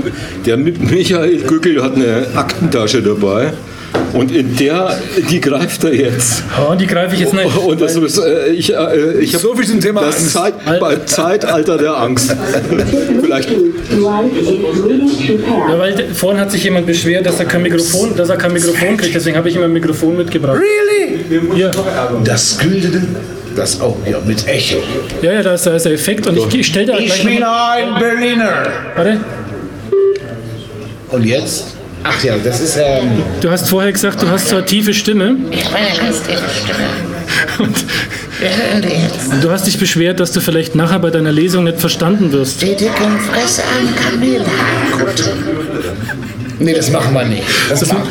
[SPEAKER 2] der Michael Gückel hat eine Aktentasche dabei. Und in der, die greift er jetzt.
[SPEAKER 3] Oh, die greife ich jetzt nicht.
[SPEAKER 2] Und das ist, äh, ich, äh, ich habe
[SPEAKER 4] So viel zum Thema
[SPEAKER 2] das
[SPEAKER 4] Angst.
[SPEAKER 2] Zeit, beim Zeitalter der Angst. *laughs* Vielleicht
[SPEAKER 3] Ja, weil vorhin hat sich jemand beschwert, dass er kein Mikrofon, dass er kein Mikrofon kriegt, deswegen habe ich ihm ein Mikrofon mitgebracht.
[SPEAKER 4] Really?
[SPEAKER 3] Hier.
[SPEAKER 4] Das güldene. Das auch, ja, mit Echo.
[SPEAKER 3] Ja, ja, da ist, da ist der Effekt und ich, ich stelle da gleich noch mal,
[SPEAKER 4] ein Berliner.
[SPEAKER 3] Warte,
[SPEAKER 4] Und jetzt? Ach ja, das ist ähm.
[SPEAKER 3] du hast vorher gesagt, du hast so eine tiefe Stimme
[SPEAKER 13] Ich habe eine ganz tiefe Stimme. Wir hören die jetzt.
[SPEAKER 3] und du hast dich beschwert, dass du vielleicht nachher bei deiner Lesung nicht verstanden wirst.
[SPEAKER 13] Die dicken Fresse an Kamelhaarkutte.
[SPEAKER 4] Nee, das machen wir nicht. Das machen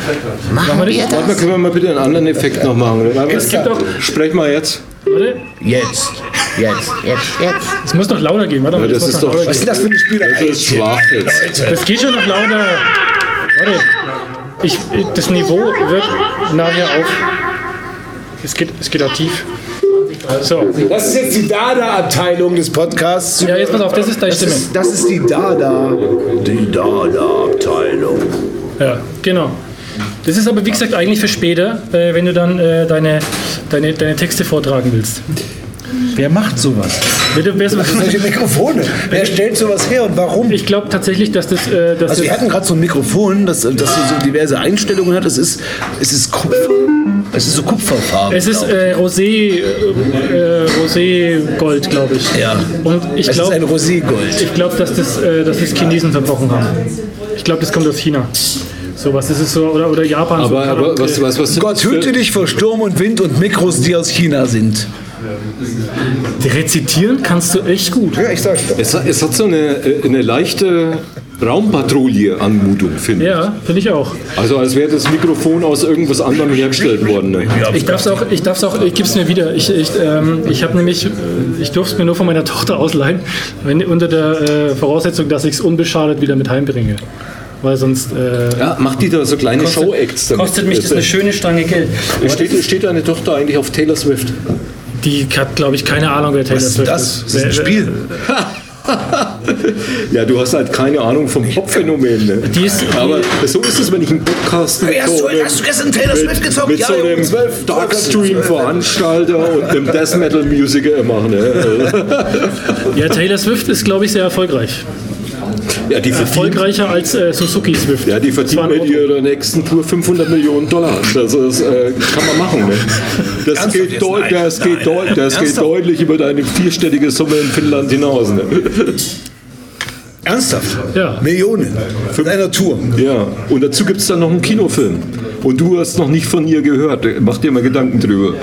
[SPEAKER 13] Machen wir
[SPEAKER 2] Warte mal,
[SPEAKER 13] das?
[SPEAKER 2] können wir mal bitte einen anderen Effekt noch machen?
[SPEAKER 3] Es gibt auch,
[SPEAKER 2] Sprech mal jetzt.
[SPEAKER 3] warte,
[SPEAKER 4] Jetzt. Jetzt.
[SPEAKER 13] Jetzt, jetzt.
[SPEAKER 3] es muss noch lauter gehen, warte mal.
[SPEAKER 2] Ja, das ist doch-
[SPEAKER 4] Was ist das für eine Spielerei?
[SPEAKER 2] Das ist schwach jetzt.
[SPEAKER 3] Das geht schon noch lauter. Ich, das Niveau wird nachher auf. Es geht, es geht auch tief. So,
[SPEAKER 4] Das ist jetzt die Dada-Abteilung des Podcasts.
[SPEAKER 3] ja, jetzt pass auf, das ist deine Stimme.
[SPEAKER 4] Das ist die Dada. Die Dada-Abteilung.
[SPEAKER 3] Ja, genau. Das ist aber wie gesagt eigentlich für später, äh, wenn du dann äh, deine, deine, deine Texte vortragen willst.
[SPEAKER 4] Wer macht sowas?
[SPEAKER 3] Du, wer,
[SPEAKER 4] Solche Mikrofone. Wer stellt sowas her und warum?
[SPEAKER 3] ich glaube tatsächlich, dass das, äh, dass
[SPEAKER 4] Also wir hatten gerade so ein Mikrofon, das, das so diverse Einstellungen hat. Es ist, es ist Kupfer. Es ist so Kupferfarben.
[SPEAKER 3] es ist äh, Rosé, äh, Rosé Gold, glaube ich.
[SPEAKER 4] ja.
[SPEAKER 3] Und ich
[SPEAKER 4] es ist ein
[SPEAKER 3] glaube,
[SPEAKER 4] Roségold.
[SPEAKER 3] ich glaube, dass das, äh, dass das Chinesen verbrochen haben. Ich glaube, das kommt aus China. Sowas, das ist so oder oder Japan. so
[SPEAKER 2] Aber, aber was, was, was
[SPEAKER 4] Gott hüte dich vor Sturm und Wind und Mikros, die aus China sind.
[SPEAKER 3] Rezitieren kannst du echt gut.
[SPEAKER 4] Ja, ich sag's doch.
[SPEAKER 2] Es, hat- es hat so eine, äh, eine leichte Raumpatrouille-Anmutung, finde ich.
[SPEAKER 3] Ja, finde ich auch.
[SPEAKER 2] Also als wäre das Mikrofon aus irgendwas anderem hergestellt worden. Ne?
[SPEAKER 3] Ich darf es auch, ich darf's auch, ich gebe es mir wieder. Ich, ich, ähm, ich habe nämlich, äh, ich durfte es mir nur von meiner *laughs* Tochter ausleihen, wenn, unter der äh, Voraussetzung, dass ich es unbeschadet wieder mit heimbringe. Weil sonst äh,
[SPEAKER 2] Ja, macht die da so kleine Show-Acts damit?
[SPEAKER 3] kostet mich das eine schöne Stange Geld.
[SPEAKER 2] Steht, steht deine Tochter eigentlich auf Taylor Swift?
[SPEAKER 3] Die hat, glaube ich, keine Ahnung, wer Taylor
[SPEAKER 4] Was ist
[SPEAKER 3] Swift
[SPEAKER 4] das?
[SPEAKER 3] ist.
[SPEAKER 4] Das ist ein Spiel. *laughs*
[SPEAKER 2] Ja, du hast halt keine Ahnung vom Pop-Phänomen. Ne? Aber so ist es, wenn ich einen Podcast mit,
[SPEAKER 4] Hast
[SPEAKER 2] so
[SPEAKER 4] du-
[SPEAKER 2] einem-
[SPEAKER 4] hast du gestern Taylor Swift
[SPEAKER 2] mit,
[SPEAKER 4] gezockt?
[SPEAKER 2] mit
[SPEAKER 4] Ja,
[SPEAKER 2] so einem
[SPEAKER 4] 12
[SPEAKER 2] Darkstream-Veranstalter und einem Death-Metal-Musiker mache. Ne?
[SPEAKER 3] Ja, Taylor Swift ist, glaube ich, sehr erfolgreich.
[SPEAKER 2] Ja, die
[SPEAKER 3] Erfolgreicher als äh, Suzuki Swift.
[SPEAKER 2] ja, die
[SPEAKER 3] ein
[SPEAKER 2] mit ihrer nächsten Tour 500 Millionen Dollar. Das ist, äh, kann man machen. Ne? Das
[SPEAKER 4] Ernsthaft
[SPEAKER 2] geht, deut
[SPEAKER 4] Nein,
[SPEAKER 2] das geht,
[SPEAKER 4] nein,
[SPEAKER 2] deut das geht deutlich über deine vierstellige Summe in Finnland hinaus. Ne?
[SPEAKER 4] Ernsthaft?
[SPEAKER 3] Ja.
[SPEAKER 4] Millionen. Von einer Tour.
[SPEAKER 2] Ja, und dazu gibt es dann noch einen Kinofilm. Und du hast noch nicht von ihr gehört. Mach dir mal Gedanken drüber.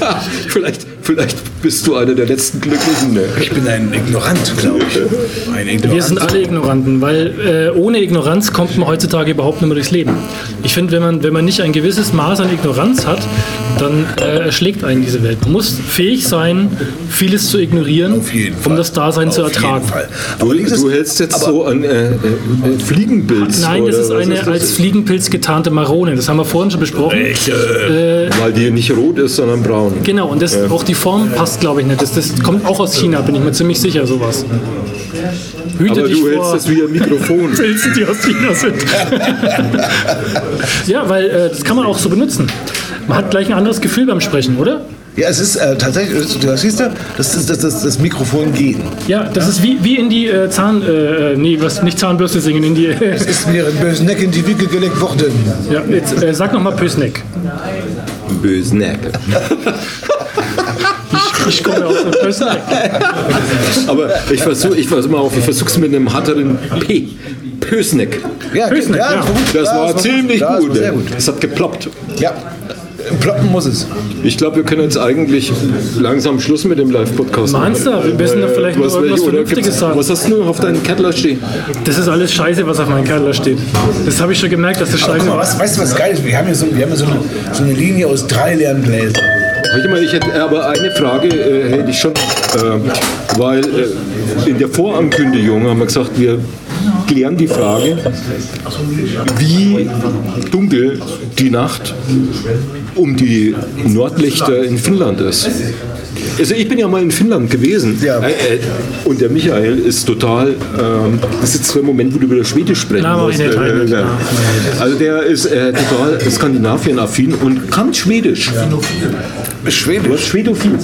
[SPEAKER 2] *laughs* vielleicht, vielleicht bist du einer der letzten Glücklichen. Ne?
[SPEAKER 4] Ich bin ein Ignorant, glaube ich. Ein Ignorant.
[SPEAKER 3] Wir sind alle Ignoranten, weil äh, ohne Ignoranz kommt man heutzutage überhaupt nicht mehr durchs Leben. Ich finde, wenn man, wenn man nicht ein gewisses Maß an Ignoranz hat, dann äh, erschlägt einen diese Welt. Man muss fähig sein, vieles zu ignorieren,
[SPEAKER 4] Auf jeden Fall.
[SPEAKER 3] um das Dasein zu
[SPEAKER 4] Auf
[SPEAKER 3] ertragen.
[SPEAKER 4] jeden Fall.
[SPEAKER 2] Du, du hältst jetzt so an äh, äh, äh, Fliegenpilz.
[SPEAKER 3] Nein, das
[SPEAKER 2] oder
[SPEAKER 3] ist
[SPEAKER 2] was
[SPEAKER 3] eine
[SPEAKER 2] das?
[SPEAKER 3] als Fliegenpilz getarnte Marone. Das haben wir vorhin schon besprochen.
[SPEAKER 2] Weil die nicht rot ist, sondern braun.
[SPEAKER 3] Genau, und das, auch die Form passt, glaube ich, nicht. Das, das kommt auch aus China, bin ich mir ziemlich sicher, sowas. Hüte
[SPEAKER 2] Aber
[SPEAKER 3] dich
[SPEAKER 2] du hältst
[SPEAKER 3] vor
[SPEAKER 2] das wie ein Mikrofon. *laughs*
[SPEAKER 3] Pilzen, die aus China sind. *laughs* ja, weil äh, das kann man auch so benutzen. Man hat gleich ein anderes Gefühl beim Sprechen, oder?
[SPEAKER 4] ja, es ist äh, tatsächlich, du siehst du, das ist das, das, das Mikrofon gehen.
[SPEAKER 3] Ja, das ist wie, wie in die äh, Zahn... Äh, äh, nee, was, nicht Zahnbürste singen, in die... *laughs*
[SPEAKER 4] Es ist mir ein bösen Neck in die Wiege gelegt worden.
[SPEAKER 3] ja, jetzt äh, sag nochmal.
[SPEAKER 2] Bösneck.
[SPEAKER 3] Ich komme aus dem Pösneck.
[SPEAKER 2] Aber ich versuche ich versuch mal auf, ich versuche es mit einem härteren P. Pösneck.
[SPEAKER 4] Ja,
[SPEAKER 3] Pösneck, ja.
[SPEAKER 2] Das war ziemlich
[SPEAKER 4] das
[SPEAKER 2] gut.
[SPEAKER 4] war.
[SPEAKER 2] Es hat geploppt.
[SPEAKER 4] Ja, ploppen muss es.
[SPEAKER 2] Ich glaube, wir können jetzt eigentlich langsam Schluss mit dem Live-Podcast
[SPEAKER 3] Meinst du? Wir müssen doch vielleicht noch
[SPEAKER 2] Was,
[SPEAKER 3] irgendwas
[SPEAKER 2] oder
[SPEAKER 3] Vernünftiges sagen.
[SPEAKER 2] was hast du noch auf deinem Kettler stehen?
[SPEAKER 3] Das ist alles Scheiße, was auf meinem Keller steht. Das habe ich schon gemerkt, dass das Scheiße
[SPEAKER 4] guck mal, was, weißt du, was geil ist? Wir haben hier so, wir haben hier so, eine, so eine Linie aus drei leeren Gläsern.
[SPEAKER 2] Warte mal, ich hätte aber eine Frage äh, hätte ich schon, äh, weil äh, in der Vorankündigung haben wir gesagt, wir klären die Frage, wie dunkel die Nacht um die Nordlichter in Finnland ist. Also ich bin ja mal in Finnland gewesen.
[SPEAKER 4] Ja.
[SPEAKER 2] Äh, äh, und der Michael ist total, ähm, das ist jetzt so ein Moment, wo du wieder Schwedisch sprechen
[SPEAKER 3] Na, ich
[SPEAKER 2] musst.
[SPEAKER 3] ich nicht.
[SPEAKER 2] Äh, Also der ist äh, total Skandinavien-affin und kann Schwedisch. Du
[SPEAKER 4] Schwedisch.
[SPEAKER 2] hast Schwedophil.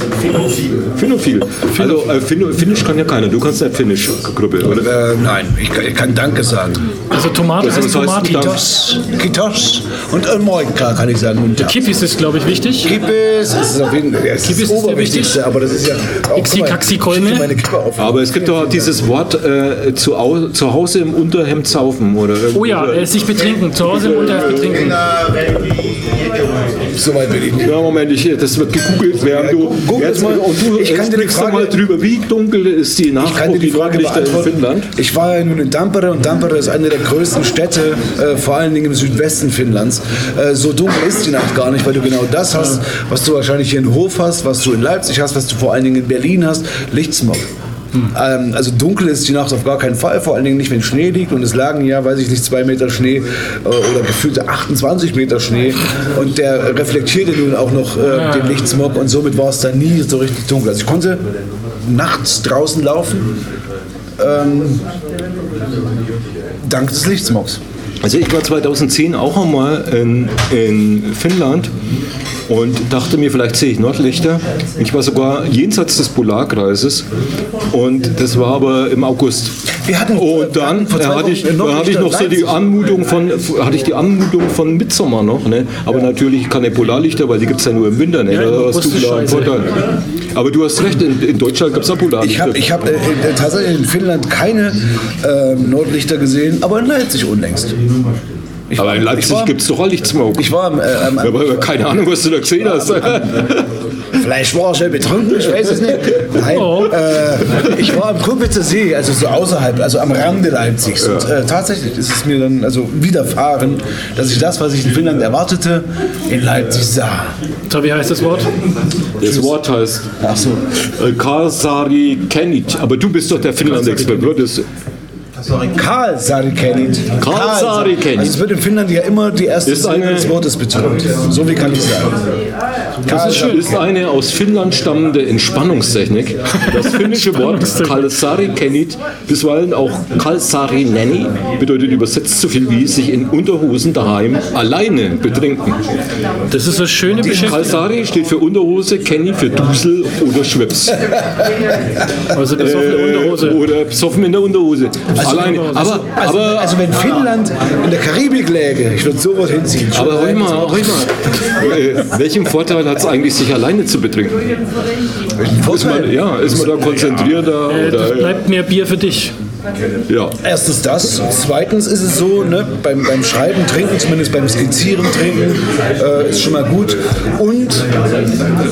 [SPEAKER 2] Phinophil. Also äh, Fin Finnisch kann ja keiner. Du kannst nicht Finnisch, Gruppe, oder?
[SPEAKER 4] Äh, nein, ich kann, ich kann Danke sagen.
[SPEAKER 3] Also Tomate
[SPEAKER 2] Das
[SPEAKER 3] heißt
[SPEAKER 2] heißt
[SPEAKER 3] Tomati.
[SPEAKER 2] Dank.
[SPEAKER 4] Kitos, Kitos und äh, Moika kann ich sagen. Und ja.
[SPEAKER 3] Kippis ist, glaube ich, wichtig.
[SPEAKER 4] Kippis ist auf jeden Fall ja, ist das
[SPEAKER 3] ist
[SPEAKER 4] Oberwichtigste, aber das ist ja auch
[SPEAKER 3] Ixi, Kaxi,
[SPEAKER 4] ich
[SPEAKER 3] Kolme.
[SPEAKER 4] meine Kippe auf.
[SPEAKER 2] Aber es gibt doch dieses Wort äh, zu, Au zu Hause im Unterhemd saufen, oder?
[SPEAKER 3] Oh ja, äh, sich betrinken. Zu Hause im Unterhalt betrinken.
[SPEAKER 4] Soweit bin ich nicht.
[SPEAKER 2] Ja, Moment, ich, das wird gegoogelt, während du
[SPEAKER 4] google
[SPEAKER 2] jetzt mal und du
[SPEAKER 4] Ich kann dir die Frage-
[SPEAKER 2] mal drüber, wie dunkel ist die Nacht
[SPEAKER 4] Ich kann dir die
[SPEAKER 2] die
[SPEAKER 4] Frage
[SPEAKER 2] Nordlichter in. Finnland?
[SPEAKER 4] Ich war ja nun in Tampere und Tampere ist eine der größten Städte, äh, vor allen Dingen im Südwesten Finnlands. Äh, so dunkel ist die Nacht gar nicht, weil du genau das hast, was du wahrscheinlich hier in Hof hast, was du in Leipzig hast, was du vor allen Dingen in Berlin hast, Lichtsmog. Ähm, also dunkel ist die Nacht auf gar keinen Fall, vor allen Dingen nicht, wenn Schnee liegt. Und es lagen ja, weiß ich nicht, zwei Meter Schnee äh, oder gefühlte 28 Meter Schnee. Und der reflektierte nun auch noch äh, den Lichtsmog und somit war es dann nie so richtig dunkel. Also ich konnte nachts draußen laufen, ähm, dank des Lichtsmogs.
[SPEAKER 2] Also ich war 2010 auch einmal in, in Finnland und dachte mir, vielleicht sehe ich Nordlichter. Ich war sogar jenseits des Polarkreises und das war aber im August.
[SPEAKER 4] Wir hatten
[SPEAKER 2] Und dann hatte ich, hatte ich noch so die. Anmutung von, hatte ich die Anmutung von Mitsommer noch, ne? Aber natürlich keine Polarlichter, weil die gibt es ja nur im Winter, ne?
[SPEAKER 3] Ja, im
[SPEAKER 2] da hast
[SPEAKER 3] August
[SPEAKER 2] du klar. Vorteil. Aber du hast recht, in, in Deutschland gibt es auch
[SPEAKER 4] Ich
[SPEAKER 2] Polarlichter.
[SPEAKER 4] habe ich hab, äh, äh, tatsächlich in Finnland keine äh, Nordlichter gesehen, aber in Leipzig unlängst. Ich
[SPEAKER 2] aber
[SPEAKER 4] war-
[SPEAKER 2] in Leipzig gibt es doch auch Lichtsmoke.
[SPEAKER 4] Ich war am, äh, am,
[SPEAKER 2] aber keine Ahnung, was du da gesehen hast.
[SPEAKER 4] Vielleicht war er schon betrunken, ich weiß es nicht. Nein,
[SPEAKER 3] Oh.
[SPEAKER 4] äh, ich war am Kurbitzer See, also so außerhalb, also am Rande Leipzigs. Und äh, tatsächlich ist es mir dann also widerfahren, dass ich das, was ich in Finnland erwartete, in Leipzig sah.
[SPEAKER 3] So, wie heißt das Wort?
[SPEAKER 2] Das Wort heißt
[SPEAKER 4] Ach so.
[SPEAKER 2] äh, Karsari Kenit. Aber du bist doch der Finnland-Experte, oder? Das-
[SPEAKER 4] Karl Sarikenit.
[SPEAKER 2] Karl Sarikenit.
[SPEAKER 4] Also es wird in Finnland ja immer die erste Silbe des Wortes betont. So wie kann ich sagen.
[SPEAKER 2] Das ist, schön. ist eine aus Finnland stammende Entspannungstechnik. Das finnische *laughs* Wort Kalsari Kenit, bisweilen auch Kalsari Nenni, bedeutet übersetzt so viel wie sich in Unterhosen daheim alleine betrinken.
[SPEAKER 3] Das ist eine schöne Beschäftigung.
[SPEAKER 2] Kalsari steht für Unterhose, Kenny für Dusel oder Schwips.
[SPEAKER 3] Also besoffene Unterhose.
[SPEAKER 2] Äh, oder besoffen in der Unterhose. Alleine. Aber,
[SPEAKER 4] also,
[SPEAKER 2] aber,
[SPEAKER 4] also wenn Finnland in der Karibik läge, ich würde sowas hinziehen.
[SPEAKER 2] Aber
[SPEAKER 4] allein
[SPEAKER 2] mal, hör mal. Äh, welchen Vorteil hat es eigentlich, sich alleine zu betrinken? Ist man, ja, ist man da konzentrierter?
[SPEAKER 3] Äh, das
[SPEAKER 2] Oder,
[SPEAKER 3] bleibt mehr Bier für dich.
[SPEAKER 2] Ja.
[SPEAKER 4] Erstens das. Zweitens ist es so, ne, beim, beim Schreiben, Trinken, zumindest beim Skizzieren, Trinken, äh, ist schon mal gut. Und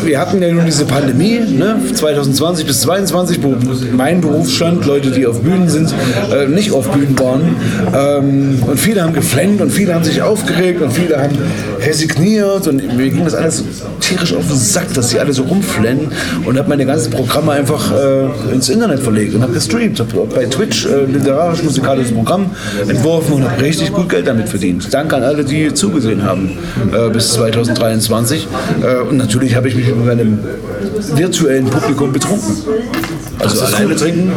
[SPEAKER 4] wir hatten ja nun diese Pandemie, ne, 2020 bis 2022, wo mein Berufsstand, Leute, die auf Bühnen sind, äh, nicht auf Bühnen waren. Ähm, und viele haben geflennt und viele haben sich aufgeregt und viele haben resigniert. Und mir ging das alles tierisch auf den Sack, dass die alle so rumflennen. Und habe meine ganzen Programme einfach äh, ins Internet verlegt und habe gestreamt. Habe bei Twitch äh, literarisch-musikalisches Programm entworfen und habe richtig gut Geld damit verdient. Danke an alle, die zugesehen haben äh, bis 2023. Äh, und natürlich habe ich mich mit meinem virtuellen Publikum betrunken. Also alleine trinken.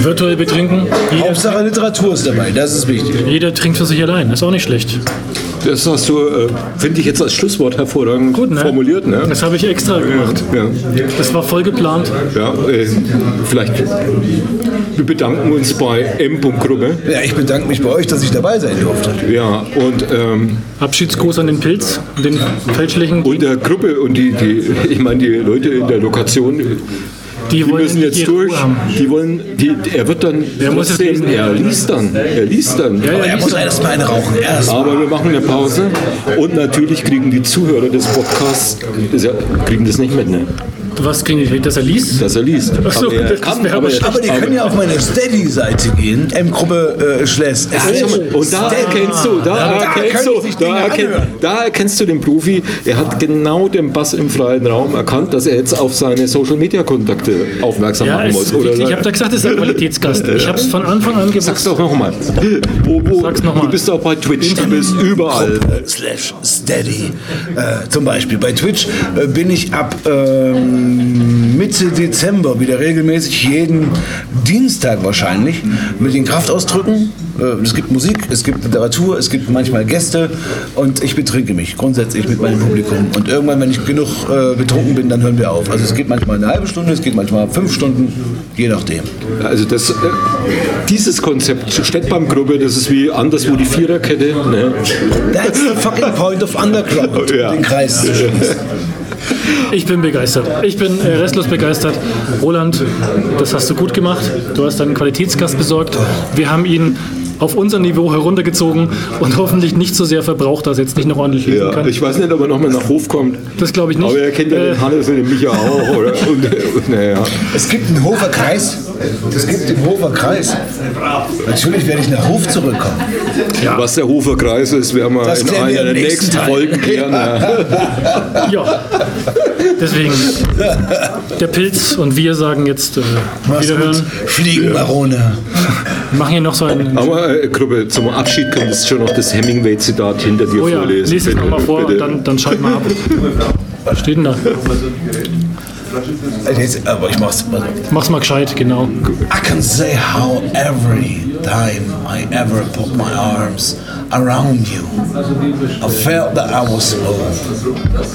[SPEAKER 3] Virtuell betrinken.
[SPEAKER 4] Hauptsache Literatur ist dabei, das ist wichtig.
[SPEAKER 3] jeder trinkt für sich allein. Ist auch nicht schlecht.
[SPEAKER 2] Das hast du, äh, finde ich, jetzt als Schlusswort hervorragend
[SPEAKER 3] Gut, ne?
[SPEAKER 2] formuliert. Ne?
[SPEAKER 3] Das habe ich extra gemacht.
[SPEAKER 2] Ja,
[SPEAKER 3] Das war voll geplant.
[SPEAKER 2] ja äh, vielleicht. Wir bedanken uns bei M. Gruppe.
[SPEAKER 4] Ja, ich bedanke mich bei euch, dass ich dabei sein durfte.
[SPEAKER 2] Ja, und, ähm,
[SPEAKER 3] Abschiedsgruß an den Pilz, den fälschlichen.
[SPEAKER 2] und der Gruppe und die, die ich meine, die Leute in der Lokation,
[SPEAKER 3] Die
[SPEAKER 2] die müssen jetzt durch. Die wollen, die, er wird dann,
[SPEAKER 3] Er muss es lesen.
[SPEAKER 2] er liest dann, er liest dann.
[SPEAKER 3] Ja,
[SPEAKER 4] Aber
[SPEAKER 3] ja,
[SPEAKER 4] er muss erst mal eine rauchen. Erst mal.
[SPEAKER 2] Aber wir machen eine Pause und natürlich kriegen die Zuhörer des Podcasts, kriegen das nicht mit, ne?
[SPEAKER 3] Was kriegen die, dass er liest?
[SPEAKER 2] dass er liest.
[SPEAKER 3] Ach so,
[SPEAKER 2] aber er
[SPEAKER 3] das
[SPEAKER 2] kann, aber,
[SPEAKER 3] aber
[SPEAKER 4] Aber die können ja auf meine Steady-Seite gehen. M-Gruppe äh, Schless.
[SPEAKER 2] Und da erkennst du, da,
[SPEAKER 4] Ja, da
[SPEAKER 2] erkennst du, da, erkenn, da erkennst du den Profi. Er hat genau den Bass im freien Raum erkannt, dass er jetzt auf seine Social Media Kontakte aufmerksam
[SPEAKER 3] Ja,
[SPEAKER 2] machen muss.
[SPEAKER 3] ich,
[SPEAKER 2] Oder
[SPEAKER 3] ich habe da gesagt, das ist ein Qualitätsgast. Ich habe es von Anfang an
[SPEAKER 2] Sag's
[SPEAKER 3] gewusst.
[SPEAKER 2] doch nochmal.
[SPEAKER 3] Sag's noch mal.
[SPEAKER 2] Du bist auch bei Twitch, du bist überall.
[SPEAKER 4] Slash Steady. Äh, zum Beispiel bei Twitch äh, bin ich ab ähm, Mitte Dezember wieder regelmäßig, jeden Dienstag wahrscheinlich, mit den Kraftausdrücken. Äh, es gibt Musik, es gibt Literatur, es gibt manchmal Gäste und ich betrinke mich grundsätzlich mit meinem Publikum. Und irgendwann, wenn ich genug äh, betrunken bin, dann hören wir auf. Also es geht manchmal eine halbe Stunde, es geht manchmal fünf Stunden, je nachdem.
[SPEAKER 2] Also das, äh, dieses Konzept Stettbaumgruppe, das ist wie anderswo die Viererkette. Ne?
[SPEAKER 4] That's the fucking point of Underground, *laughs*
[SPEAKER 2] Ja.
[SPEAKER 4] den Kreis zu schließen.
[SPEAKER 3] Ich bin begeistert. Ich bin äh, restlos begeistert. Roland, das hast du gut gemacht. Du hast einen Qualitätsgast besorgt. Wir haben ihn auf unser Niveau heruntergezogen und *laughs* hoffentlich nicht so sehr verbraucht, dass er jetzt nicht noch ordentlich lesen
[SPEAKER 2] Ja,
[SPEAKER 3] kann.
[SPEAKER 2] ich weiß nicht, ob er nochmal nach Hof kommt.
[SPEAKER 3] Das glaube ich nicht.
[SPEAKER 2] Aber er kennt ja
[SPEAKER 3] Äh,
[SPEAKER 2] den Hannes und den Micha auch. Oder? Und, und, naja.
[SPEAKER 4] Es gibt einen Hofer Kreis. Es gibt den Hofer Kreis. Natürlich werde ich nach Hof zurückkommen.
[SPEAKER 2] Was der Hofer Kreis ist, werden wir
[SPEAKER 4] Das
[SPEAKER 2] in einer
[SPEAKER 4] im
[SPEAKER 2] der
[SPEAKER 4] nächsten
[SPEAKER 2] nächsten
[SPEAKER 4] Teil.
[SPEAKER 2] Folgen klären. Ja. *laughs*
[SPEAKER 3] Ja, deswegen der Pilz und wir sagen jetzt äh, wiederhören.
[SPEAKER 4] Fliegenbarone.
[SPEAKER 3] Wir machen hier noch so ein.
[SPEAKER 2] Aber äh, Gruppe, zum Abschied könntest du schon noch das Hemingway-Zitat hinter dir
[SPEAKER 3] Oh ja,
[SPEAKER 2] vorlesen.
[SPEAKER 3] lese es nochmal vor und dann, dann schalten wir ab. Was steht denn da?
[SPEAKER 4] Aber ich mach's.
[SPEAKER 3] Mach's mal gescheit, genau.
[SPEAKER 4] I can say how every time I ever put my arms around you, I felt that I was alone.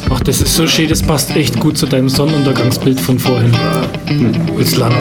[SPEAKER 3] Ach, das ist so schön, das passt echt gut zu deinem Sonnenuntergangsbild von vorhin. Das Land.